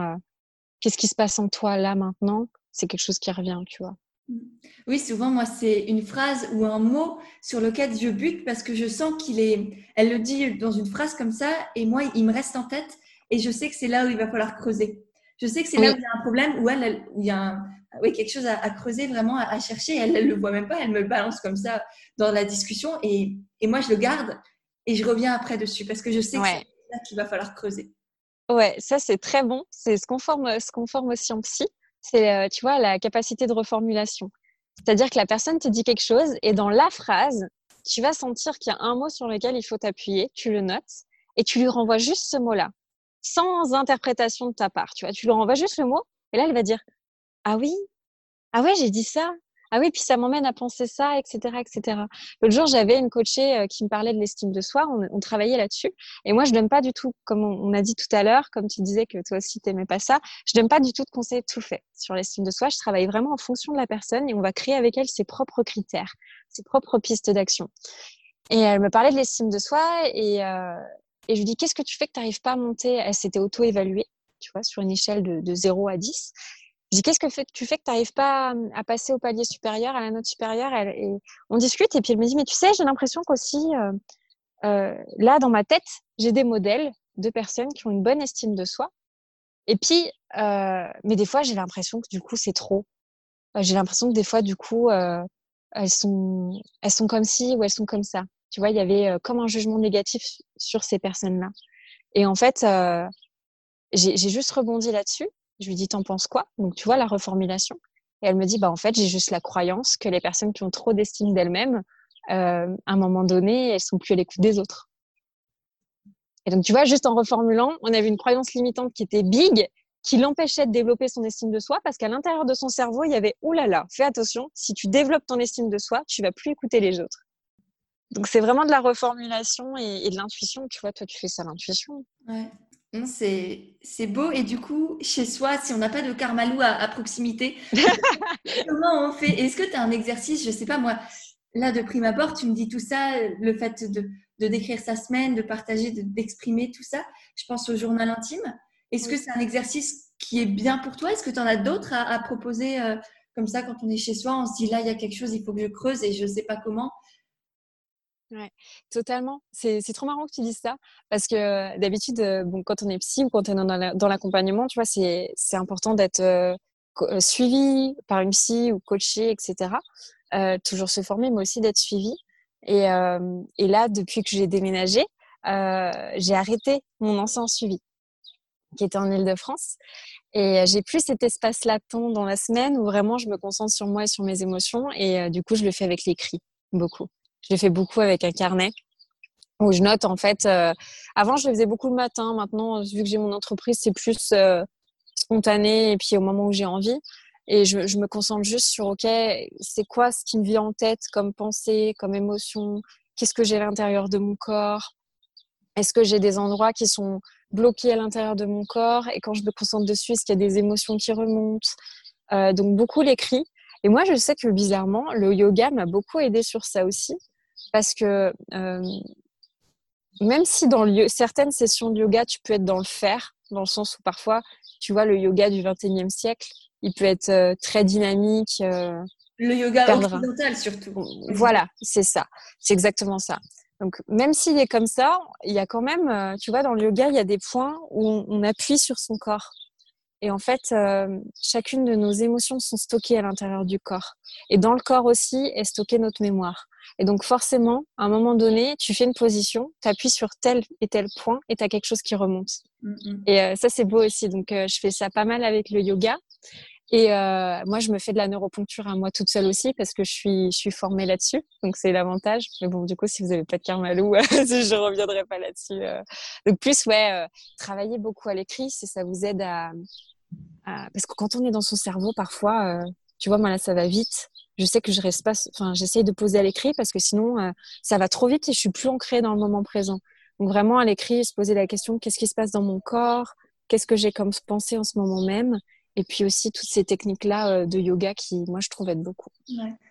qu'est-ce qui se passe en toi là maintenant, c'est quelque chose qui revient, tu vois. Mmh. Oui, souvent moi c'est une phrase ou un mot sur lequel je bute parce que je sens qu'il est. Elle le dit dans une phrase comme ça et moi il me reste en tête et je sais que c'est là où il va falloir creuser. Je sais que c'est là où il y a un problème où elle, où il y a oui, quelque chose à, creuser vraiment à, chercher. Elle, ne le voit même pas, elle me balance comme ça dans la discussion et, et moi je le garde et je reviens après dessus parce que je sais que c'est là qu'il va falloir creuser. Ouais, ça c'est très bon. C'est ce qu'on forme, ce qu'on forme aussi en psy. C'est, euh, tu vois, la capacité de reformulation. C'est-à-dire que la personne te dit quelque chose et dans la phrase, tu vas sentir qu'il y a un mot sur lequel il faut t'appuyer, tu le notes et tu lui renvoies juste ce mot-là, sans interprétation de ta part. Tu vois, tu lui renvoies juste le mot et là, elle va dire Ah oui, ah ouais, j'ai dit ça ah oui, puis ça m'emmène à penser ça, etc., etc. L'autre jour, j'avais une coachée euh, qui me parlait de l'estime de soi. On, travaillait là-dessus. Et moi, je donne pas du tout, comme on, a dit tout à l'heure, comme tu disais que toi aussi t'aimais pas ça, je donne pas du tout de conseils tout fait sur l'estime de soi. Je travaille vraiment en fonction de la personne et on va créer avec elle ses propres critères, ses propres pistes d'action. Et elle me parlait de l'estime de soi et, euh, et je lui dis qu'est-ce que tu fais que tu n'arrives pas à monter? Elle s'était auto-évaluée, tu vois, sur une échelle de, de 0 à 10. Je dis, qu'est-ce que tu fais que tu n'arrives pas à passer au palier supérieur, à la note supérieure? Et On discute et puis elle me dit, mais tu sais, j'ai l'impression qu'aussi, euh, euh, là, dans ma tête, j'ai des modèles de personnes qui ont une bonne estime de soi. Et puis, euh, mais des fois, j'ai l'impression que du coup, c'est trop. j'ai l'impression que des fois, du coup, elles, sont, elles sont comme ci ou elles sont comme ça. Tu vois, il y avait comme un jugement négatif sur ces personnes-là. Et en fait, j'ai juste rebondi là-dessus je lui dis, t'en penses quoi? Donc, tu vois, la reformulation. Et elle me dit, bah, en fait, j'ai juste la croyance que les personnes qui ont trop d'estime d'elles-mêmes, euh, à un moment donné, elles sont plus à l'écoute des autres. Et donc, tu vois, juste en reformulant, on avait une croyance limitante qui était big, qui l'empêchait de développer son estime de soi, parce qu'à l'intérieur de son cerveau, il y avait, oulala, fais attention, si tu développes ton estime de soi, tu vas plus écouter les autres. Donc, c'est vraiment de la reformulation et, et de l'intuition. Tu vois, toi, tu fais ça l'intuition. Ouais. C'est beau. Et du coup, chez soi, si on n'a pas de karmalou à, à proximité, [laughs] comment on fait? Est-ce que tu as un exercice Je ne sais pas, moi, là, de prime abord, tu me dis tout ça, le fait de, de décrire sa semaine, de partager, d'exprimer tout ça? Je pense au journal intime. Est-ce que c'est un exercice qui est bien pour toi? Est-ce que tu en as d'autres à, proposer euh, comme ça quand on est chez soi On se dit là, il y a quelque chose, il faut que je creuse et je ne sais pas comment? Ouais, totalement. C'est trop marrant que tu dises ça parce que d'habitude, bon, quand on est psy ou quand on est dans l'accompagnement, tu vois, c'est important d'être suivi par une psy ou coaché, etc. Euh, toujours se former, mais aussi d'être suivi. Et, euh, et, là, depuis que j'ai déménagé, euh, j'ai arrêté mon ancien suivi qui était en Ile-de-France. Et j'ai plus cet espace latent dans la semaine où vraiment je me concentre sur moi et sur mes émotions. Et du coup, je le fais avec l'écrit, beaucoup. Je l'ai fait beaucoup avec un carnet où je note en fait. Euh, avant, je le faisais beaucoup le matin. Maintenant, vu que j'ai mon entreprise, c'est plus euh, spontané et puis au moment où j'ai envie. Et je, je, me concentre juste sur OK, c'est quoi ce qui me vient en tête comme pensée, comme émotion? Qu'est-ce que j'ai à l'intérieur de mon corps? Est-ce que j'ai des endroits qui sont bloqués à l'intérieur de mon corps Et quand je me concentre dessus, est-ce qu'il y a des émotions qui remontent? Euh, Donc beaucoup l'écrit. Et moi, je sais que bizarrement, le yoga m'a beaucoup aidé sur ça aussi parce que euh, même si dans le, certaines sessions de yoga, tu peux être dans le faire, dans le sens où parfois, tu vois, le yoga du 21e siècle, il peut être euh, très dynamique. Euh, le yoga occidental surtout. Voilà, c'est ça. C'est exactement ça. Donc, même s'il est comme ça, il y a quand même, tu vois, dans le yoga, il y a des points où on, appuie sur son corps. Et en fait, chacune de nos émotions sont stockées à l'intérieur du corps. Et dans le corps aussi est stockée notre mémoire. Et donc forcément, à un moment donné, tu fais une position, tu appuies sur tel et tel point et tu as quelque chose qui remonte. Mm, mm. Et euh, ça, c'est beau aussi. Donc euh, je fais ça pas mal avec le yoga. Et euh, moi, je me fais de la neuroponcture à moi toute seule aussi parce que je suis, je suis formée là-dessus. Donc, c'est l'avantage. Mais bon, du coup, si vous n'avez pas de karmalou, je reviendrai pas là-dessus. Donc, plus, ouais, travailler beaucoup à l'écrit, si ça vous aide à, à, Parce que quand on est dans son cerveau, parfois, tu vois, moi là, ça va vite je sais que je reste pas, enfin, j'essaye de poser à l'écrit parce que sinon, euh, ça va trop vite et je suis plus ancrée dans le moment présent. Donc vraiment à l'écrit, se poser la question qu'est-ce qui se passe dans mon corps, qu'est-ce que j'ai comme pensée en ce moment même, et puis aussi toutes ces techniques-là euh, de yoga qui, moi, je trouve être beaucoup.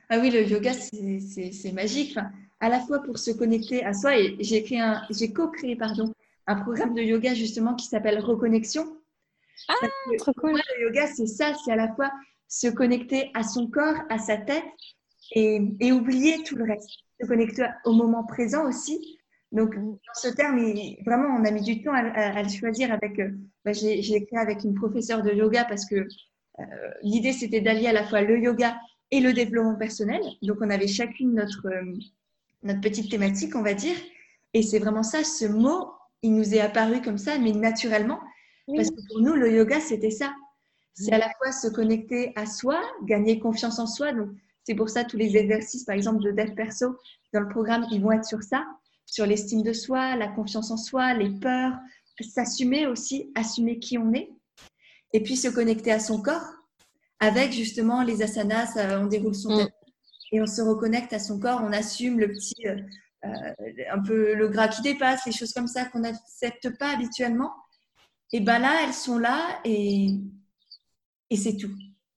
Ah oui, le yoga, c'est magique. à la fois pour se connecter à soi, et j'ai co-créé pardon un programme de yoga justement qui s'appelle Reconnexion. Ah, trop cool. le yoga, c'est ça, c'est à la fois se connecter à son corps, à sa tête et, et oublier tout le reste. Se connecter au moment présent aussi. Donc, dans ce terme, vraiment, on a mis du temps à, le choisir avec. Euh, bah, j'ai écrit avec une professeure de yoga parce que euh, l'idée, c'était d'allier à la fois le yoga et le développement personnel. Donc, on avait chacune notre, euh, notre petite thématique, on va dire. Et c'est vraiment ça, ce mot, il nous est apparu comme ça, mais naturellement. Parce que pour nous, le yoga, c'était ça. C'est à la fois se connecter à soi, gagner confiance en soi. Donc, c'est pour ça tous les exercices, par exemple, de dev perso dans le programme, ils vont être sur ça, sur l'estime de soi, la confiance en soi, les peurs, s'assumer aussi, assumer qui on est. Et puis se connecter à son corps avec justement les asanas, euh, on déroule son tête mm. et on se reconnecte à son corps, on assume le petit, euh, euh, un peu le gras qui dépasse, les choses comme ça qu'on n'accepte pas habituellement. Et ben là, elles sont là et, et c'est tout.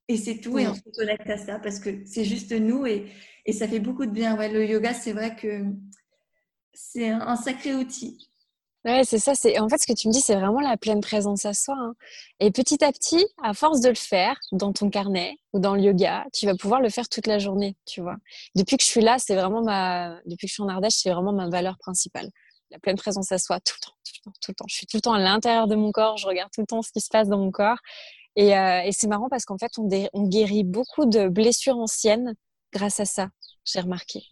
Et c'est tout, et on se connecte à ça parce que c'est juste nous et, et, ça fait beaucoup de bien. Ouais, le yoga, c'est vrai que c'est un, sacré outil. Ouais, c'est ça. C'est en fait ce que tu me dis, c'est vraiment la pleine présence à soi. Hein. Et petit à petit, à force de le faire dans ton carnet ou dans le yoga, tu vas pouvoir le faire toute la journée. Tu vois. Depuis que je suis là, c'est vraiment ma. Depuis que je suis en Ardèche, c'est vraiment ma valeur principale. La pleine présence à soi, tout le temps, tout le temps, tout le temps. Je suis tout le temps à l'intérieur de mon corps. Je regarde tout le temps ce qui se passe dans mon corps. Et, euh, c'est marrant parce qu'en fait, on, guérit beaucoup de blessures anciennes grâce à ça. J'ai remarqué.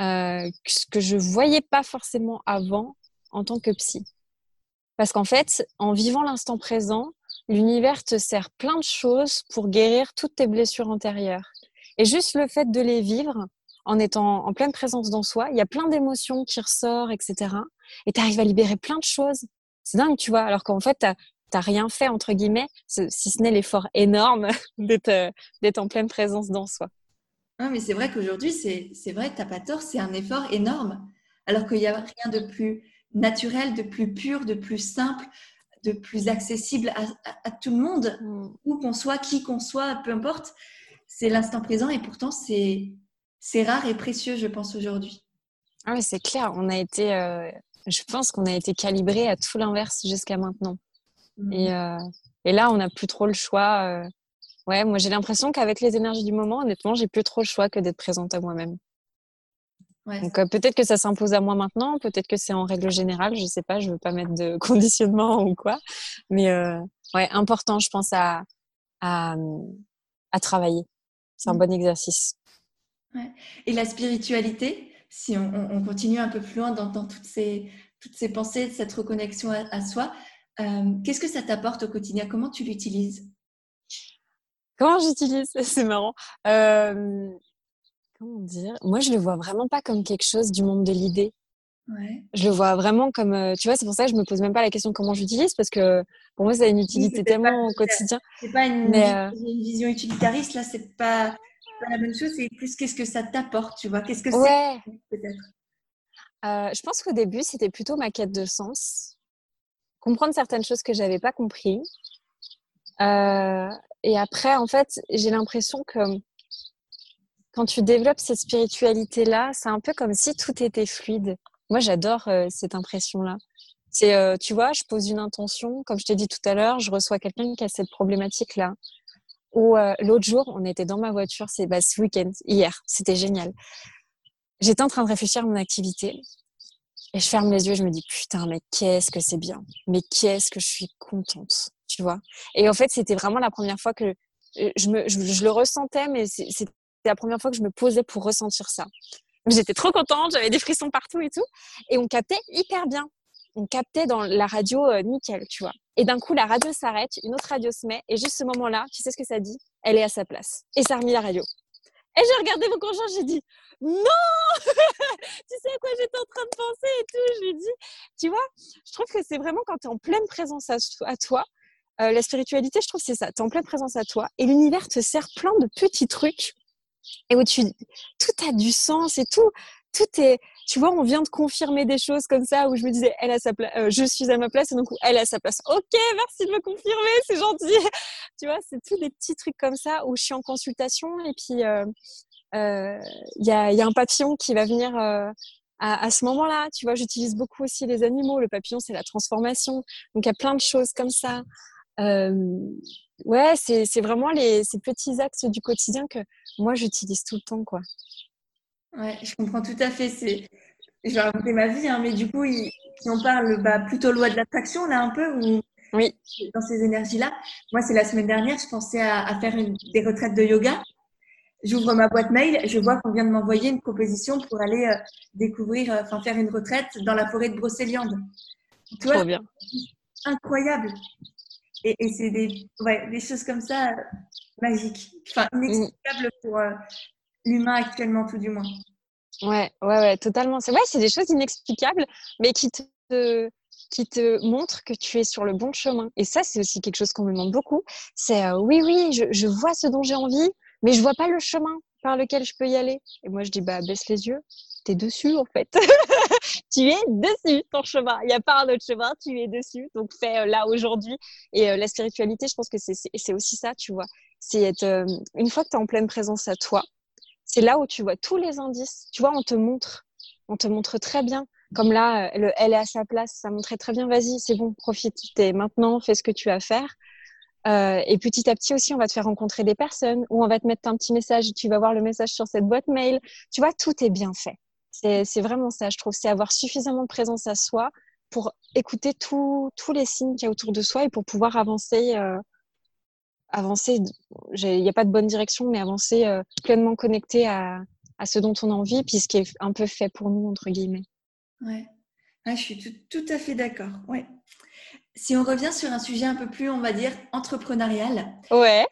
Euh, ce que je voyais pas forcément avant en tant que psy. Parce qu'en fait, en vivant l'instant présent, l'univers te sert plein de choses pour guérir toutes tes blessures antérieures. Et juste le fait de les vivre, en étant en pleine présence dans soi, il y a plein d'émotions qui ressortent, etc. Et tu arrives à libérer plein de choses. C'est dingue, tu vois. Alors qu'en fait, tu n'as rien fait, entre guillemets, si ce n'est l'effort énorme [laughs] d'être en pleine présence dans soi. Non, mais c'est vrai qu'aujourd'hui, c'est vrai, tu n'as pas tort, c'est un effort énorme. Alors qu'il n'y a rien de plus naturel, de plus pur, de plus simple, de plus accessible à, tout le monde, mm. où qu'on soit, qui qu'on soit, peu importe. C'est l'instant présent et pourtant c'est rare et précieux, je pense, aujourd'hui. Ah oui, c'est clair. On a été, euh, je pense qu'on a été calibré à tout l'inverse jusqu'à maintenant. Mm. Et, euh, et, là, on n'a plus trop le choix. Euh. Ouais, moi j'ai l'impression qu'avec les énergies du moment, honnêtement, j'ai plus trop le choix que d'être présente à moi-même. Donc euh, peut-être que ça s'impose à moi maintenant, peut-être que c'est en règle générale, je sais pas, je veux pas mettre de [laughs] conditionnement ou quoi, mais euh, ouais, important, je pense à à, à travailler. C'est un mmh. bon exercice. Ouais. Et la spiritualité, si on, on, continue un peu plus loin dans, dans, toutes ces toutes ces pensées, cette reconnexion à, soi, euh, qu'est-ce que ça t'apporte au quotidien? Comment tu l'utilises? Comment j'utilise C'est marrant. Euh, comment dire? Moi, je le vois vraiment pas comme quelque chose du monde de l'idée. Je le vois vraiment comme, tu vois, c'est pour ça que je me pose même pas la question comment j'utilise parce que pour moi, ça a une utilité tellement au quotidien. C'est pas une, euh, une, vision utilitariste, là, c'est pas, pas la même chose, c'est plus qu'est-ce que ça t'apporte, tu vois, qu'est-ce que c'est peut-être? Euh, je pense qu'au début, c'était plutôt ma quête de sens, comprendre certaines choses que j'avais pas compris. Et après, en fait, j'ai l'impression que quand tu développes cette spiritualité-là, c'est un peu comme si tout était fluide. Moi, j'adore euh, cette impression-là. C'est, euh, tu vois, je pose une intention, comme je t'ai dit tout à l'heure, je reçois quelqu'un qui a cette problématique-là. Ou euh, l'autre jour, on était dans ma voiture, c'est bah, ce week-end, hier, c'était génial. J'étais en train de réfléchir à mon activité et je ferme les yeux, je me dis putain, mais qu'est-ce que c'est bien, mais qu'est-ce que je suis contente, tu vois. Et en fait, c'était vraiment la première fois que je, me, je, le ressentais, mais c'était la première fois que je me posais pour ressentir ça. J'étais trop contente, j'avais des frissons partout et tout. Et on captait hyper bien. On captait dans la radio euh, nickel, tu vois. Et d'un coup, la radio s'arrête, une autre radio se met, et juste ce moment-là, tu sais ce que ça dit? Elle est à sa place. Et ça a remis la radio. Et j'ai regardé mon conjoint, j'ai dit non [laughs] Tu sais à quoi j'étais en train de penser et tout. Je lui ai dit, tu vois, je trouve que c'est vraiment quand tu es en pleine présence à, toi, euh, la spiritualité, je trouve c'est ça. Tu es en pleine présence à toi et l'univers te sert plein de petits trucs et où tu, tout a du sens et tout, tout est, tu vois, on vient de confirmer des choses comme ça où je me disais, elle a sa place, euh, je suis à ma place et donc elle a sa place. Ok, merci de me confirmer, c'est gentil. [laughs] tu vois, c'est tous des petits trucs comme ça où je suis en consultation et puis euh, euh, il a, y, a, un papillon qui va venir à, ce moment-là. Tu vois, j'utilise beaucoup aussi les animaux. Le papillon, c'est la transformation. Donc, il y a plein de choses comme ça. Euh, ouais, c'est vraiment les, ces petits axes du quotidien que moi, j'utilise tout le temps, quoi. Ouais, je comprends tout à fait. C'est, je vais raconter ma vie, hein, mais du coup, si on parle bah, plutôt loi de l'attraction, là, un peu, ou oui. dans ces énergies-là. Moi, c'est la semaine dernière, je pensais à, faire des retraites de yoga. J'ouvre ma boîte mail, je vois qu'on vient de m'envoyer une proposition pour aller euh, découvrir, euh, enfin faire une retraite dans la forêt de Brocéliande. Trop bien. Incroyable. Et, c'est des, ouais, des choses comme ça euh, magiques, enfin inexplicables pour l'humain actuellement, tout du moins. Ouais, ouais, ouais, totalement. C'est ouais, c'est des choses inexplicables, mais qui te qui te montre que tu es sur le bon chemin. Et ça, c'est aussi quelque chose qu'on me demande beaucoup. C'est euh, oui, oui, je, vois ce dont j'ai envie, mais je vois pas le chemin par lequel je peux y aller. Et moi, je dis bah baisse les yeux. Tu es dessus en fait. [laughs] tu es dessus ton chemin. Il n'y a pas un autre chemin, tu es dessus. Donc fais euh, là aujourd'hui. Et euh, la spiritualité, je pense que c'est aussi ça, tu vois. C'est être une fois que tu es en pleine présence à toi, c'est là où tu vois tous les indices. Tu vois, on te montre, on te montre très bien comme là, le, elle est à sa place, ça montrait très bien, vas-y, c'est bon, profite, es maintenant, fais ce que tu as à faire. Euh, et petit à petit aussi, on va te faire rencontrer des personnes ou on va te mettre un petit message tu vas voir le message sur cette boîte mail. Tu vois, tout est bien fait. C'est vraiment ça, je trouve. C'est avoir suffisamment de présence à soi pour écouter tous les signes qu'il y a autour de soi et pour pouvoir avancer. Euh, avancer, il n'y a pas de bonne direction, mais avancer euh, pleinement connecté à, à ce dont on a envie, puis ce qui est un peu fait pour nous, entre guillemets. Ouais. je suis tout, à fait d'accord. Ouais. Si on revient sur un sujet un peu plus, on va dire, entrepreneurial. Ouais.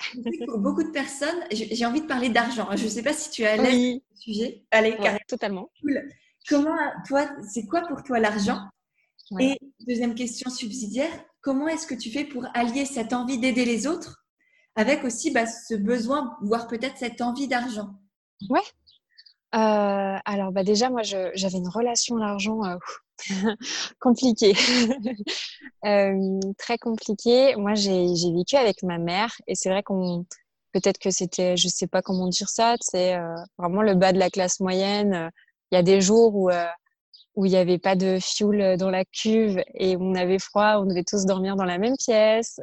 Pour beaucoup de personnes, j'ai envie de parler d'argent. Je ne sais pas si tu as l'air oui. sujet. Allez, Totalement. Comment, toi, c'est quoi pour toi l'argent Et deuxième question subsidiaire, comment est-ce que tu fais pour allier cette envie d'aider les autres avec aussi bah, ce besoin, voire peut-être cette envie d'argent? Ouais, euh, alors bah déjà moi j'avais une relation à l'argent euh, [laughs] compliquée, [laughs] euh, très compliquée. Moi j'ai vécu avec ma mère et c'est vrai qu'on peut-être que c'était je sais pas comment dire ça, c'est vraiment le bas de la classe moyenne. Il y a des jours où où il n'y avait pas de fuel dans la cuve et on avait froid, on devait tous dormir dans la même pièce.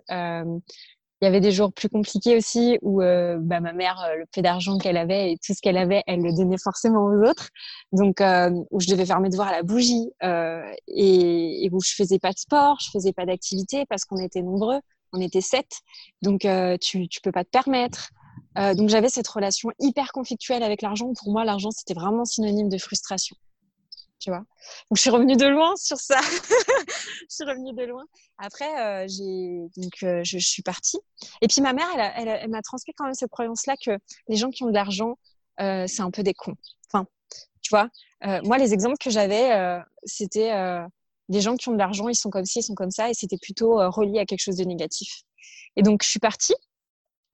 Il y avait des jours plus compliqués aussi où euh, bah, ma mère, euh, le peu d'argent qu'elle avait et tout ce qu'elle avait, elle le donnait forcément aux autres. Donc, euh, où je devais faire mes devoirs à la bougie et, et, où je faisais pas de sport, je faisais pas d'activité parce qu'on était nombreux, on était sept. Donc, tu tu peux pas te permettre. donc, j'avais cette relation hyper conflictuelle avec l'argent. Pour moi, l'argent, c'était vraiment synonyme de frustration tu vois. Donc je suis revenue de loin sur ça. [laughs] je suis revenue de loin. Après, euh, j'ai donc euh, je, suis partie. Et puis ma mère, elle, elle, m'a transmis quand même cette croyance-là que les gens qui ont de l'argent, euh, c'est un peu des cons. Enfin, tu vois. moi, les exemples que j'avais, c'était des gens qui ont de l'argent, ils sont comme ci, ils sont comme ça, et c'était plutôt relié à quelque chose de négatif. Et donc je suis partie.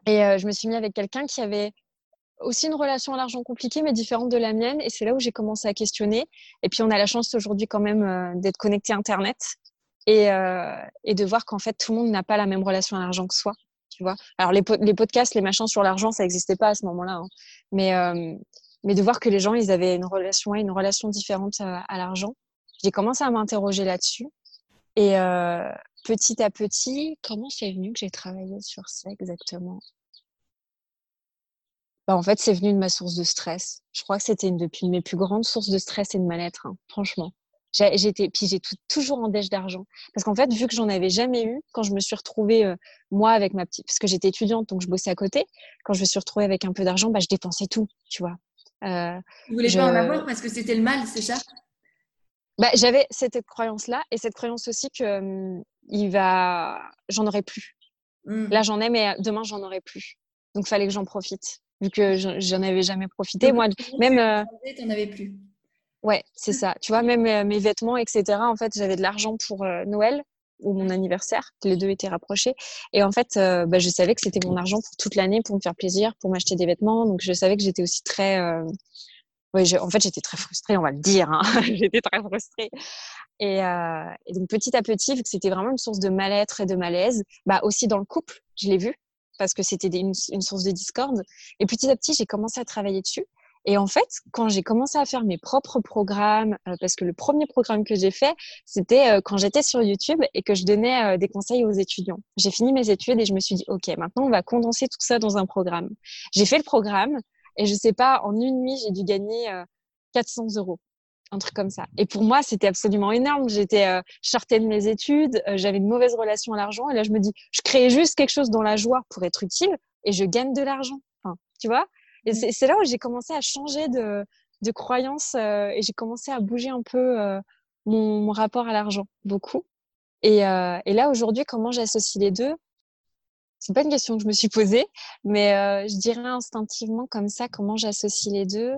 Et je me suis mis avec quelqu'un qui avait aussi une relation à l'argent compliquée, mais différente de la mienne. Et c'est là où j'ai commencé à questionner. Et puis, on a la chance aujourd'hui quand même euh, d'être connecté à Internet et, euh, et de voir qu'en fait, tout le monde n'a pas la même relation à l'argent que soi. Tu vois Alors, les, les, podcasts, les machins sur l'argent, ça n'existait pas à ce moment-là. Hein. Mais, euh, mais de voir que les gens, ils avaient une relation, une relation différente à, l'argent. J'ai commencé à m'interroger là-dessus. Et petit à petit, comment c'est venu que j'ai travaillé sur ça exactement? Bah, en fait, c'est venu de ma source de stress. Je crois que c'était une depuis mes plus grandes sources de stress et de mal-être, hein, franchement. J'étais, puis j'ai toujours en dèche d'argent. Parce qu'en fait, vu que j'en avais jamais eu, quand je me suis retrouvée, euh, moi, avec ma petite, parce que j'étais étudiante, donc je bossais à côté, quand je me suis retrouvée avec un peu d'argent, bah, je dépensais tout, tu vois. Euh, Vous voulez pas en avoir parce que c'était le mal, c'est ça? Bah, J'avais cette croyance-là et cette croyance aussi que hum, il va, j'en aurais plus. Mmh. Là, j'en ai, mais demain, j'en aurais plus. Donc, fallait que j'en profite vu que j'en avais jamais profité. Moi, même. Euh, tu n'en avais plus. Ouais, c'est ça. Tu vois, même euh, mes vêtements, etc. En fait, j'avais de l'argent pour euh, Noël ou mon anniversaire. Les deux étaient rapprochés. Et en fait, bah, je savais que c'était mon argent pour toute l'année, pour me faire plaisir, pour m'acheter des vêtements. Donc, je savais que j'étais aussi très. En fait, j'étais très frustrée, on va le dire. Hein. [laughs] j'étais très frustrée. Et, et, donc, petit à petit, vu que c'était vraiment une source de mal-être et de malaise, bah aussi dans le couple, je l'ai vu parce que c'était une, source de discorde. Et petit à petit, j'ai commencé à travailler dessus. Et en fait, quand j'ai commencé à faire mes propres programmes, euh, parce que le premier programme que j'ai fait, c'était euh, quand j'étais sur YouTube et que je donnais euh, des conseils aux étudiants. J'ai fini mes études et je me suis dit, OK, maintenant on va condenser tout ça dans un programme. J'ai fait le programme et je sais pas, en une nuit, j'ai dû gagner 400 euros un truc comme ça. Et pour moi, c'était absolument énorme. J'étais, euh, sortais de mes études, j'avais une mauvaise relation à l'argent, et là, je me dis, je crée juste quelque chose dans la joie pour être utile, et je gagne de l'argent. Enfin, tu vois? Et mmh. c'est là où j'ai commencé à changer de, de croyance, et j'ai commencé à bouger un peu mon, mon, rapport à l'argent, beaucoup. Et, et là, aujourd'hui, comment j'associe les deux? C'est pas une question que je me suis posée, mais je dirais instinctivement comme ça comment j'associe les deux?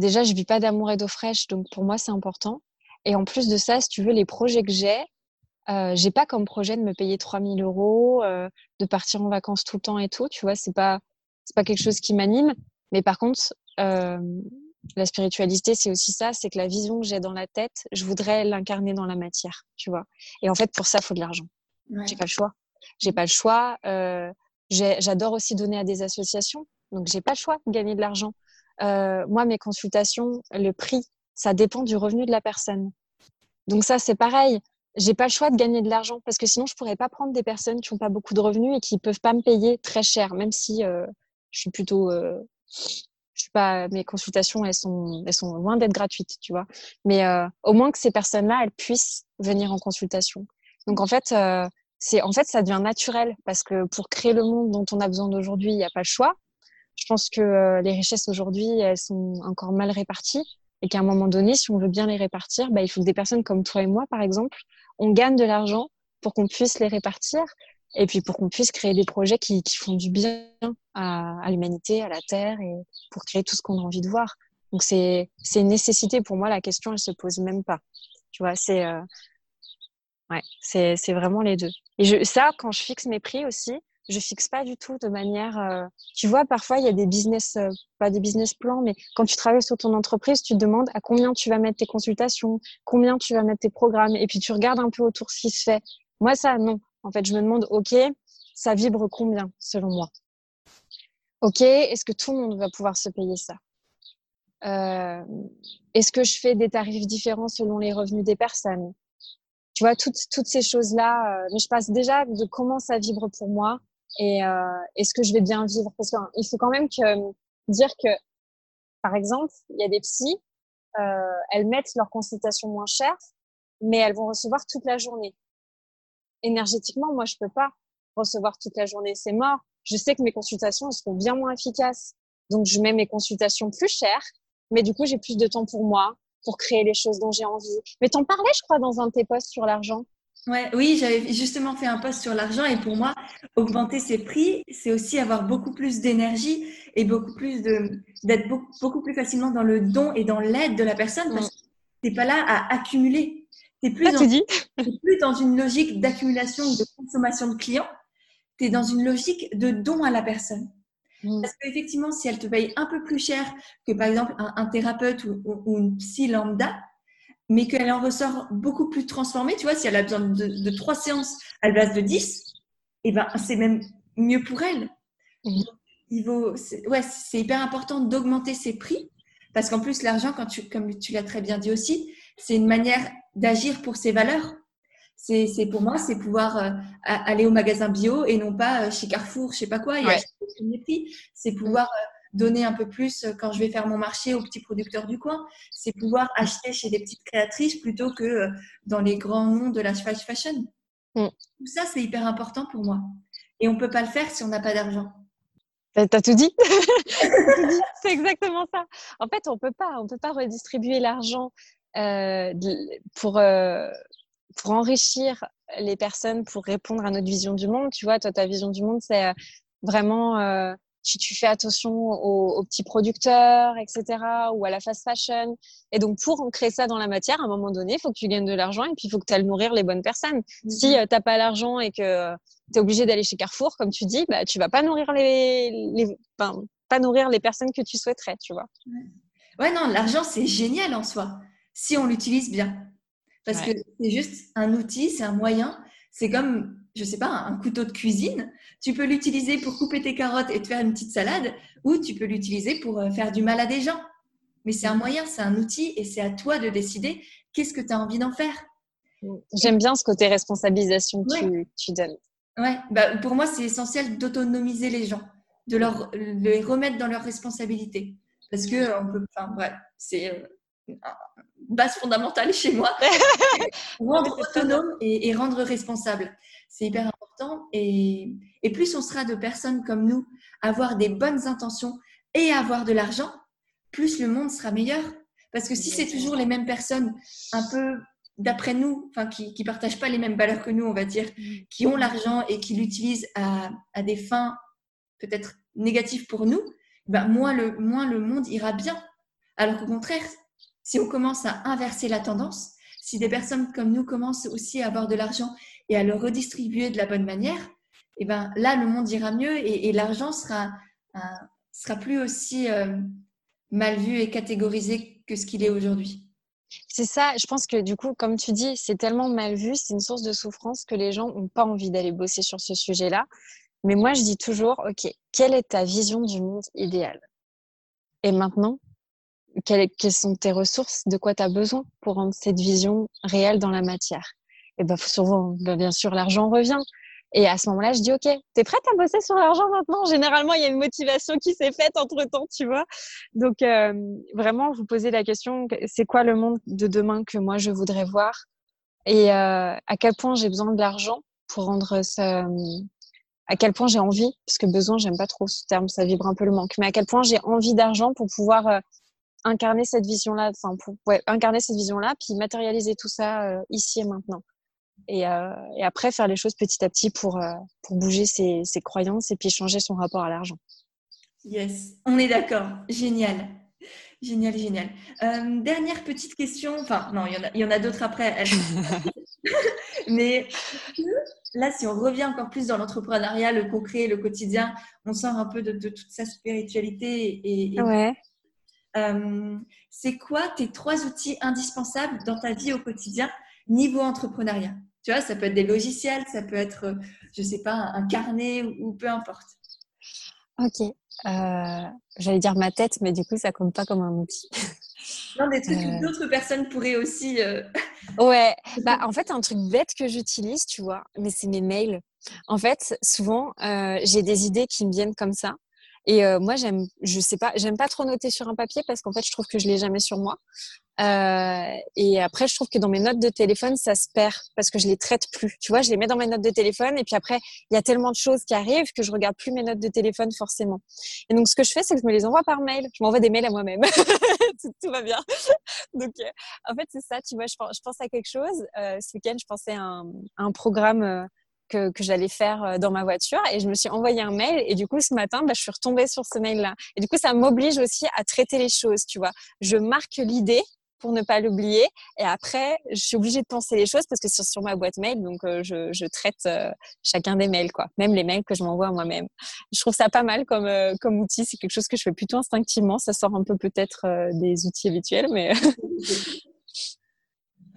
Déjà, je vis pas d'amour et d'eau fraîche, donc pour moi, c'est important. Et en plus de ça, si tu veux, les projets que j'ai, euh, j'ai pas comme projet de me payer 3000 euros, euh, de partir en vacances tout le temps et tout. Tu vois, c'est pas, c'est pas quelque chose qui m'anime. Mais par contre, euh, la spiritualité, c'est aussi ça, c'est que la vision que j'ai dans la tête, je voudrais l'incarner dans la matière, tu vois. Et en fait, pour ça, il faut de l'argent. J'ai pas le choix. J'ai pas le choix. Euh, j'adore aussi donner à des associations, donc j'ai pas le choix de gagner de l'argent. Euh, moi, mes consultations, le prix, ça dépend du revenu de la personne. Donc ça, c'est pareil. J'ai pas le choix de gagner de l'argent parce que sinon, je pourrais pas prendre des personnes qui n'ont pas beaucoup de revenus et qui peuvent pas me payer très cher, même si euh, je suis plutôt, euh, je suis pas, mes consultations, elles sont, elles sont loin d'être gratuites, tu vois. Mais euh, au moins que ces personnes-là, elles puissent venir en consultation. Donc en fait, euh, c'est, en fait, ça devient naturel parce que pour créer le monde dont on a besoin d'aujourd'hui, il n'y a pas le choix je pense que euh, les richesses aujourd'hui, elles sont encore mal réparties et qu'à un moment donné, si on veut bien les répartir, bah, il faut que des personnes comme toi et moi, par exemple, on gagne de l'argent pour qu'on puisse les répartir et puis pour qu'on puisse créer des projets qui, qui font du bien à, à l'humanité, à la Terre et pour créer tout ce qu'on a envie de voir. Donc c'est une nécessité pour moi. La question, elle se pose même pas. Tu vois, c'est euh, ouais, c'est vraiment les deux. Et je, ça, quand je fixe mes prix aussi, je fixe pas du tout de manière. Euh, tu vois, parfois il y a des business, euh, pas des business plans, mais quand tu travailles sur ton entreprise, tu te demandes à combien tu vas mettre tes consultations, combien tu vas mettre tes programmes, et puis tu regardes un peu autour ce qui se fait. Moi, ça, non. En fait, je me demande, ok, ça vibre combien selon moi? Ok, est-ce que tout le monde va pouvoir se payer ça? Euh, Est-ce que je fais des tarifs différents selon les revenus des personnes? Tu vois, toutes, toutes ces choses-là. mais je passe déjà de comment ça vibre pour moi et euh, est-ce que je vais bien vivre Parce qu'il faut quand même que, dire que, par exemple, il y a des psys, euh, elles mettent leur consultation moins chère, mais elles vont recevoir toute la journée. Énergétiquement, moi, je peux pas recevoir toute la journée, c'est mort. Je sais que mes consultations seront bien moins efficaces, donc je mets mes consultations plus chères, mais du coup, j'ai plus de temps pour moi, pour créer les choses dont j'ai envie. Mais t'en parlais, je crois, dans un de tes posts sur l'argent. Ouais, oui, j'avais justement fait un post sur l'argent et pour moi, augmenter ses prix, c'est aussi avoir beaucoup plus d'énergie et beaucoup plus de d'être beaucoup, beaucoup, plus facilement dans le don et dans l'aide de la personne parce mm. que t'es pas là à accumuler. T'es plus, ah, plus dans une logique d'accumulation ou de consommation de clients. Tu es dans une logique de don à la personne. Mm. Parce qu'effectivement, si elle te paye un peu plus cher que par exemple un, thérapeute ou, ou, une psy lambda, mais qu'elle en ressort beaucoup plus transformée. Tu vois, si elle a besoin de, trois séances à la place de dix, eh ben, c'est même mieux pour elle. Il vaut, ouais, c'est hyper important d'augmenter ses prix parce qu'en plus, l'argent, quand tu, comme tu l'as très bien dit aussi, c'est une manière d'agir pour ses valeurs. C'est, pour moi, c'est pouvoir euh, aller au magasin bio et non pas euh, chez Carrefour, je sais pas quoi, et acheter des prix. C'est pouvoir euh, donner un peu plus euh, quand je vais faire mon marché aux petits producteurs du coin. C'est pouvoir acheter chez des petites créatrices plutôt que euh, dans les grands noms de la fast fashion. Mm. Tout ça, c'est hyper important pour moi. Et on ne peut pas le faire si on n'a pas d'argent. [laughs] T'as tout dit? c'est exactement ça. En fait, on peut pas, on peut pas redistribuer l'argent euh, pour pour enrichir les personnes, pour répondre à notre vision du monde. Tu vois, toi, ta vision du monde, c'est vraiment tu, tu fais attention aux, petits producteurs, etc., ou à la fast fashion. Et donc, pour créer ça dans la matière, à un moment donné, il faut que tu gagnes de l'argent et puis il faut que tu ailles nourrir les bonnes personnes. Mhm. Si euh, tu n'as pas l'argent et que tu es obligé d'aller chez Carrefour, comme tu dis, bah, tu vas pas nourrir les, les pas nourrir les personnes que tu souhaiterais, tu vois. Ouais, non, l'argent, c'est génial en soi, si on l'utilise bien. Parce que c'est juste un outil, c'est un moyen. C'est comme je sais pas, un couteau de cuisine. Tu peux l'utiliser pour couper tes carottes et te faire une petite salade, ou tu peux l'utiliser pour euh, faire du mal à des gens. Mais c'est un moyen, c'est un outil, et c'est à toi de décider qu'est-ce que tu as envie d'en faire. J'aime bien ce côté responsabilisation que tu, donnes. Ouais, bah, pour moi, c'est essentiel d'autonomiser les gens, de leur, les remettre dans leurs responsabilités. Parce que on peut, enfin, bref, c'est euh, base fondamentale chez moi. [laughs] [laughs] rendre autonome et, rendre responsable. C'est hyper important. Et, et, plus on sera de personnes comme nous, avoir des bonnes intentions et avoir de l'argent, plus le monde sera meilleur. Parce que si c'est toujours les mêmes personnes, un peu d'après nous, enfin, qui ne partagent pas les mêmes valeurs que nous, on va dire, mm. qui ont l'argent et qui l'utilisent à, à, des fins peut-être négatives pour nous, ben, moins, le, moins le monde ira bien. Alors qu'au contraire, si on commence à inverser la tendance, si des personnes comme nous commencent aussi à avoir de l'argent et à le redistribuer de la bonne manière, et ben là, le monde ira mieux et, l'argent sera, sera plus aussi euh, mal vu et catégorisé que ce qu'il est aujourd'hui. C'est ça, je pense que du coup, comme tu dis, c'est tellement mal vu, c'est une source de souffrance que les gens n'ont pas envie d'aller bosser sur ce sujet-là. Mais moi, je dis toujours, OK, quelle est ta vision du monde idéal? Et maintenant, quelles, sont tes ressources De quoi tu as besoin pour rendre cette vision réelle dans la matière? Et bien, souvent, ben, bien sûr, l'argent revient. Et à ce moment-là, je dis, OK, t'es prête à bosser sur l'argent maintenant? Généralement, il y a une motivation qui s'est faite entre-temps, tu vois. Donc, euh, vraiment, vous posez la question, c'est quoi le monde de demain que moi, je voudrais voir? Et euh, à quel point j'ai besoin de l'argent pour rendre ça... À quel point j'ai envie, parce que besoin, j'aime pas trop ce terme, ça vibre un peu le manque, mais à quel point j'ai envie d'argent pour pouvoir euh, incarner cette vision-là, enfin, pour incarner cette vision-là, puis matérialiser tout ça ici et maintenant. Euh, et, après faire les choses petit à petit pour, euh, pour bouger ses, ses, croyances et puis changer son rapport à l'argent. Yes, on est d'accord. Génial. Génial, génial. Euh, dernière petite question. Enfin, non, il y en a, il y en a d'autres après. [laughs] Mais là, si on revient encore plus dans l'entrepreneuriat, le concret, le quotidien, on sort un peu de, toute sa spiritualité. Et, ouais. C'est quoi tes trois outils indispensables dans ta vie au quotidien niveau entrepreneuriat? Tu vois, ça peut être des logiciels, ça peut être, euh, je sais pas, un carnet ou, peu importe. Ok. Euh, j'allais dire ma tête, mais du coup, ça compte pas comme un outil. [laughs] Non, des trucs que euh. d'autres personnes pourraient aussi. [laughs] Ouais. Bah, en fait, un truc bête que j'utilise, tu vois, mais c'est mes mails. En fait, souvent, j'ai des idées qui me viennent comme ça. Et moi, j'aime, je sais pas, j'aime pas trop noter sur un papier parce qu'en fait, je trouve que je l'ai jamais sur moi. Euh, et après, je trouve que dans mes notes de téléphone, ça se perd parce que je les traite plus. Tu vois, je les mets dans mes notes de téléphone et puis après, il y a tellement de choses qui arrivent que je regarde plus mes notes de téléphone forcément. Et donc, ce que je fais, c'est que je me les envoie par mail. Je m'envoie des mails à moi-même. [laughs] tout, va bien. [laughs] donc, euh, en fait, c'est ça. Tu vois, je, je, pense à quelque chose. Euh, ce week-end, je pensais à un, un programme que, que j'allais faire euh, dans ma voiture et je me suis envoyé un mail et du coup ce matin bah, je suis retombée sur ce mail là et du coup ça m'oblige aussi à traiter les choses tu vois. Je marque l'idée pour ne pas l'oublier et après je suis obligée de penser les choses parce que c'est sur ma boîte mail donc euh, je, je, traite euh, chacun des mails quoi. Même les mails que je m'envoie à moi-même. Je trouve ça pas mal comme comme outil. C'est quelque chose que je fais plutôt instinctivement. Ça sort un peu peut-être des outils habituels mais [laughs]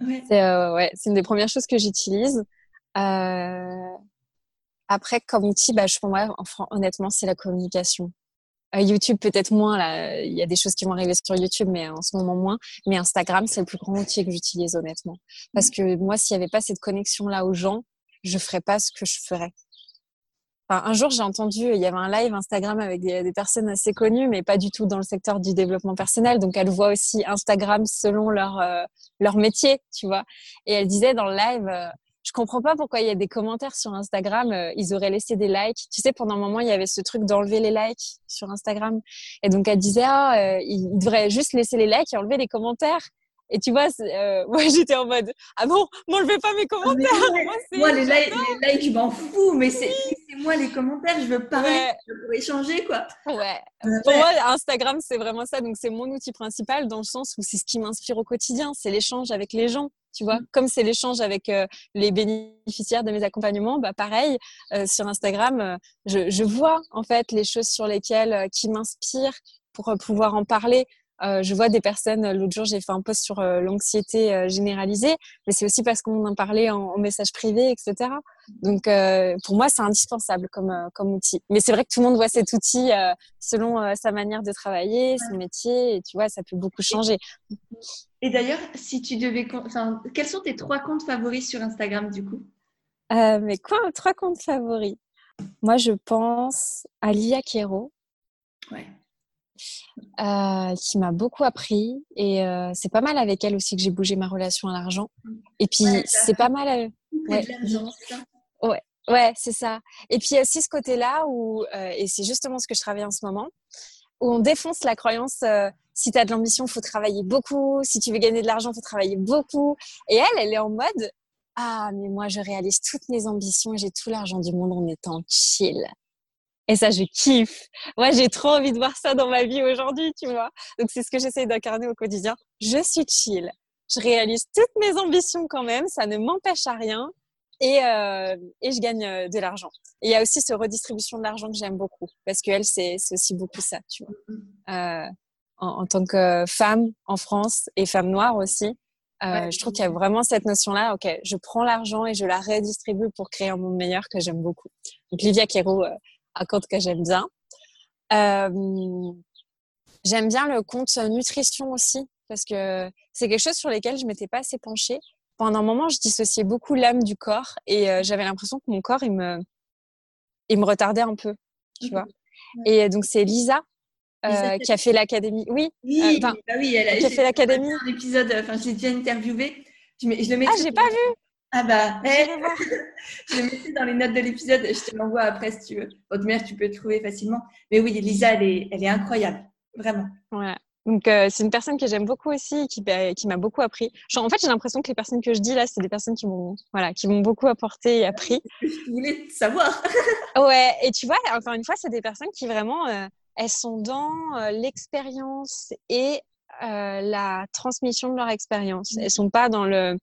[laughs] ouais. c'est ouais, une des premières choses que j'utilise euh, après, comme outil, bah, je, moi, honnêtement, c'est la communication. Euh, YouTube, peut-être moins. Là, il y a des choses qui vont arriver sur YouTube, mais en ce moment moins. Mais Instagram, c'est le plus grand outil que j'utilise, honnêtement. Parce que moi, s'il n'y avait pas cette connexion-là aux gens, je ferais pas ce que je ferais. Enfin, un jour, j'ai entendu, il y avait un live Instagram avec des, personnes assez connues, mais pas du tout dans le secteur du développement personnel. Donc, elles voient aussi Instagram selon leur, euh, leur métier, tu vois. Et elle disait dans le live, je comprends pas pourquoi il y a des commentaires sur Instagram. Euh, ils auraient laissé des likes. Tu sais, pendant un moment, il y avait ce truc d'enlever les likes sur Instagram. Et donc, elle disait, ah, euh, ils devraient juste laisser les likes et enlever les commentaires. Et tu vois, euh, [laughs] moi, j'étais en mode, ah bon, m'enlevez pas mes commentaires. moi, les, likes, je m'en fous, mais c'est moi les commentaires, je veux parler, je veux échanger, quoi. Ouais. Pour moi, Instagram, c'est vraiment ça. Donc, c'est mon outil principal dans le sens où c'est ce qui m'inspire au quotidien. C'est l'échange avec les gens tu vois. Mm. Comme c'est l'échange avec euh, les bénéficiaires de mes accompagnements, bah pareil, euh, sur Instagram, euh, je, je, vois en fait les choses sur lesquelles qui m'inspirent pour pouvoir en parler. Euh, je vois des personnes, l'autre jour, j'ai fait un post sur euh, l'anxiété euh, généralisée, mais c'est aussi parce qu'on en parlait en, en, message privé, etc. Donc, pour moi, c'est indispensable comme, comme outil. Mais c'est vrai que tout le monde voit cet outil selon sa manière de travailler, son métier, et tu vois, ça peut beaucoup changer. Et d'ailleurs, si tu devais, enfin, quels sont tes trois comptes favoris sur Instagram, du coup? Mes quoi, trois comptes favoris? Moi, je pense à Lia Kero. Ouais. Euh, qui m'a beaucoup appris. Et euh, c'est pas mal avec elle aussi que j'ai bougé ma relation à l'argent. Et puis, c'est pas mal. Euh, ouais, ouais, ouais c'est ça. Et puis, aussi ce côté-là où, et c'est justement ce que je travaille en ce moment, où on défonce la croyance si tu as de l'ambition, il faut travailler beaucoup. Si tu veux gagner de l'argent, il faut travailler beaucoup. Et elle, elle est en mode Ah, mais moi, je réalise toutes mes ambitions et j'ai tout l'argent du monde en étant chill. Et ça, je kiffe. Moi, j'ai trop envie de voir ça dans ma vie aujourd'hui, tu vois. Donc, c'est ce que j'essaie d'incarner au quotidien. Je suis chill. Je réalise toutes mes ambitions quand même. Ça ne m'empêche à rien. Et, euh, et je gagne euh, de l'argent. Et il y a aussi ce redistribution de l'argent que j'aime beaucoup. Parce qu'elle, c'est aussi beaucoup ça, tu vois. Euh, en, en, tant que femme en France et femme noire aussi, euh, je trouve qu'il y a vraiment cette notion-là. Ok, je prends l'argent et je la redistribue pour créer un monde meilleur que j'aime beaucoup. Donc, Livia Kero, un compte que j'aime bien. Euh, j'aime bien le compte nutrition aussi parce que c'est quelque chose sur lequel je m'étais pas assez penchée. Pendant un moment, je dissociais beaucoup l'âme du corps et euh, j'avais l'impression que mon corps il me il me retardait un peu, tu vois. Et donc c'est Lisa euh, qui a fait l'académie. Oui, oui, bah oui elle a, qui a fait l'académie. Enfin, je l'ai déjà interviewé. Je, je le mets ah, j'ai pas vu. Ah bah, hey, [laughs] je le mettrai dans les notes de l'épisode, je te l'envoie après si tu veux. Mère, tu peux le trouver facilement. Mais oui, Lisa, elle est, elle est incroyable, vraiment. Ouais. Donc, euh, c'est une personne que j'aime beaucoup aussi, qui, bah, qui m'a beaucoup appris. Genre, en fait, j'ai l'impression que les personnes que je dis là, c'est des personnes qui m'ont voilà, qui m'ont beaucoup apporté et appris. Je voulais savoir. [laughs] ouais, et tu vois, encore une fois, c'est des personnes qui vraiment, euh, elles sont dans euh, l'expérience et euh, la transmission de leur expérience. Elles sont pas dans le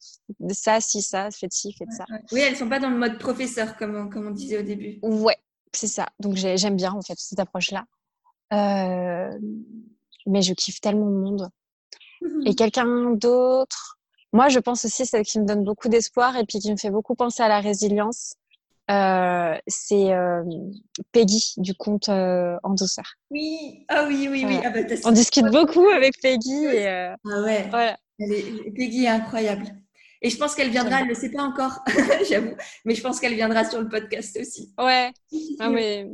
ça, si, ça, faites ci, faites ça. Oui, elles sont pas dans le mode professeur, comme on, comme on disait au début. Ouais, c'est ça. Donc j'aime bien en fait cette approche-là. Euh, mais je kiffe tellement le monde. Et quelqu'un d'autre, moi je pense aussi celle qui me donne beaucoup d'espoir et puis qui me fait beaucoup penser à la résilience. Euh, c'est euh, Peggy du compte euh, En douceur. Oui, ah oui, oui, oui. Ah bah, On discute beaucoup avec Peggy. Et, ah ouais. Voilà. Peggy est incroyable. Et je pense qu'elle viendra, elle ne le sait pas encore, [laughs] j'avoue, mais je pense qu'elle viendra sur le podcast aussi. Ouais. Ah, mais...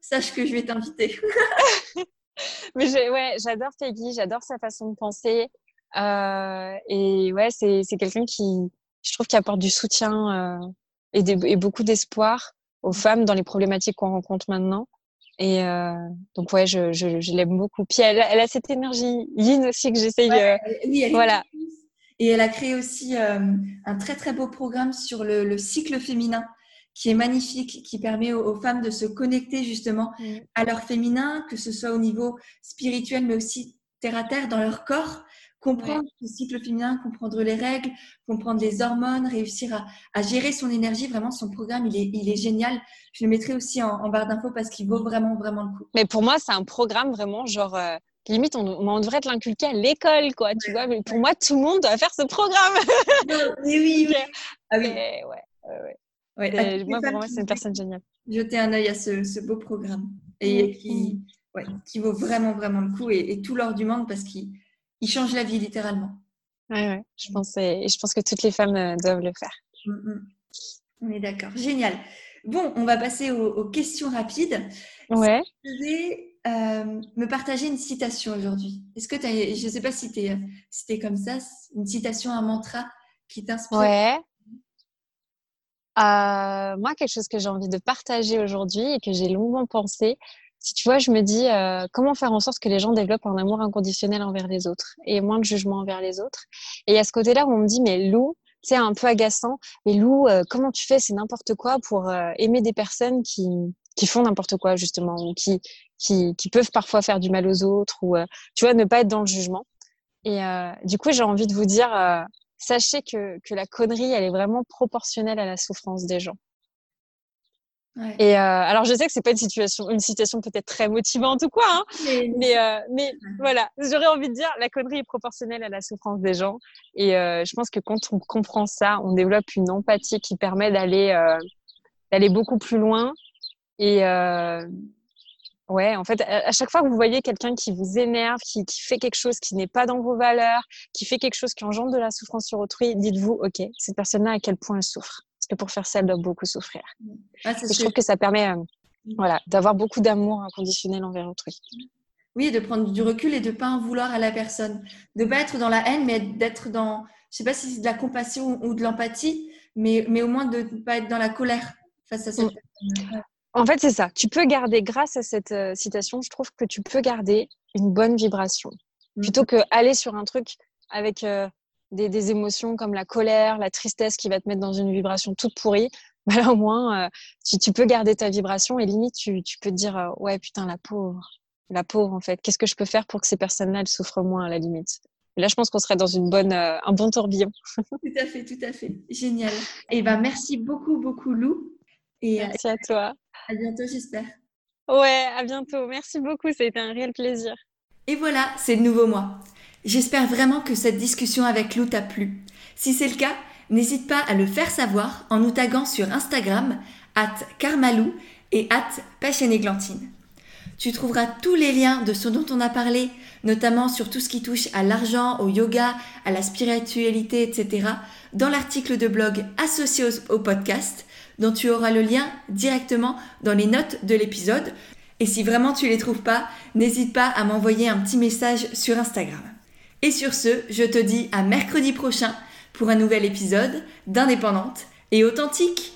sache que je vais t'inviter. [laughs] mais ouais, j'adore Peggy, j'adore sa façon de penser. et ouais, c'est quelqu'un qui, je trouve, qui apporte du soutien et, beaucoup d'espoir aux femmes dans les problématiques qu'on rencontre maintenant. Et euh, donc ouais, je, je, je l'aime beaucoup. Puis elle, elle, a cette énergie yin aussi que j'essaye. Ouais, oui, elle voilà. Et elle a créé aussi euh, un très très beau programme sur le, le, cycle féminin qui est magnifique, qui permet aux, femmes de se connecter justement mm. à leur féminin, que ce soit au niveau spirituel, mais aussi terre à terre dans leur corps, comprendre le cycle féminin, comprendre les règles, comprendre les hormones, réussir à, à, gérer son énergie. Vraiment, son programme, il est, il est génial. Je le mettrai aussi en, barre d'infos parce qu'il vaut vraiment, vraiment le coup. Mais pour moi, c'est un programme vraiment genre. Euh, limite, on, on, devrait te l'inculquer à l'école, quoi, tu vois. Mais pour moi, tout le monde doit faire ce programme. [laughs] mais oui, oui. Ah oui. ouais, ouais, ouais. moi, pour moi, c'est une personne géniale. Jeter un œil à ce, ce beau programme et mmh. qui, ouais, qui vaut vraiment, vraiment le coup et, et tout l'or du monde parce qu'il il change la vie littéralement. Ouais, ouais, je pense, et je pense que toutes les femmes euh, doivent le faire. Mm, mm. On est d'accord. Génial. Bon, on va passer aux, questions rapides. Ouais. je vais euh, me partager une citation aujourd'hui? Est-ce que tu as, je ne sais pas si tu es, si comme ça, une citation, un mantra qui t'inspire? Ouais. Euh, moi, quelque chose que j'ai envie de partager aujourd'hui et que j'ai longuement pensé, si tu vois, je me dis euh, comment faire en sorte que les gens développent un amour inconditionnel envers les autres et moins de jugement envers les autres. Et a ce côté-là on me dit, mais Lou, c'est un peu agaçant, mais Lou, euh, comment tu fais? C'est n'importe quoi pour euh, aimer des personnes qui, qui font n'importe quoi, justement, ou qui, qui, qui, peuvent parfois faire du mal aux autres, ou tu vois, ne pas être dans le jugement. Et du coup, j'ai envie de vous dire, sachez que, que la connerie, elle est vraiment proportionnelle à la souffrance des gens. Et euh, alors, je sais que c'est pas une situation, une citation peut-être très motivante ou quoi, hein, mais euh, mais, voilà, j'aurais envie de dire, la connerie est proportionnelle à la souffrance des gens. Et euh, je pense que quand on comprend ça, on développe une empathie qui permet d'aller d'aller beaucoup plus loin. Et ouais, en fait, à, chaque fois que vous voyez quelqu'un qui vous énerve, qui, qui fait quelque chose qui n'est pas dans vos valeurs, qui fait quelque chose qui engendre de la souffrance sur autrui, dites-vous, ok, cette personne-là à quel point elle souffre? Parce que pour faire ça, elle doit beaucoup souffrir. je trouve que ça permet euh, mm. voilà, d'avoir beaucoup d'amour inconditionnel envers autrui. Oui, de prendre du recul et de ne pas en vouloir à la personne. De ne pas être dans la haine, mais d'être dans, je ne sais pas si c'est de la compassion ou de l'empathie, mais, mais au moins de ne pas être dans la colère face à cette mm. personne. En fait, c'est ça. Tu peux garder, grâce à cette euh, citation, je trouve que tu peux garder une bonne vibration. Mm. Plutôt que aller sur un truc avec euh, des, émotions comme la colère, la tristesse qui va te mettre dans une vibration toute pourrie, [laughs] bah là au moins, euh, tu, peux garder ta vibration et limite, tu, peux te dire, euh, ouais, putain, la pauvre, la pauvre en fait, qu'est-ce que je peux faire pour que ces personnes-là, elles souffrent moins à la limite? Et là, je pense qu'on serait dans une bonne, euh, un bon tourbillon. [laughs] tout à fait, tout à fait. Génial. Et ben, merci beaucoup, beaucoup, Lou. Et merci à toi. À bientôt, j'espère. Ouais, à bientôt. Merci beaucoup. Ça a été un réel plaisir. Et voilà, c'est le nouveau mois. J'espère vraiment que cette discussion avec Lou t'a plu. Si c'est le cas, n'hésite pas à le faire savoir en nous taguant sur Instagram at karmalou et at Glantine. Tu trouveras tous les liens de ce dont on a parlé, notamment sur tout ce qui touche à l'argent, au yoga, à la spiritualité, etc., dans l'article de blog associé au podcast, dont tu auras le lien directement dans les notes de l'épisode. Et si vraiment tu les trouves pas, n'hésite pas à m'envoyer un petit message sur Instagram. Et sur ce, je te dis à mercredi prochain pour un nouvel épisode d'Indépendante et authentique.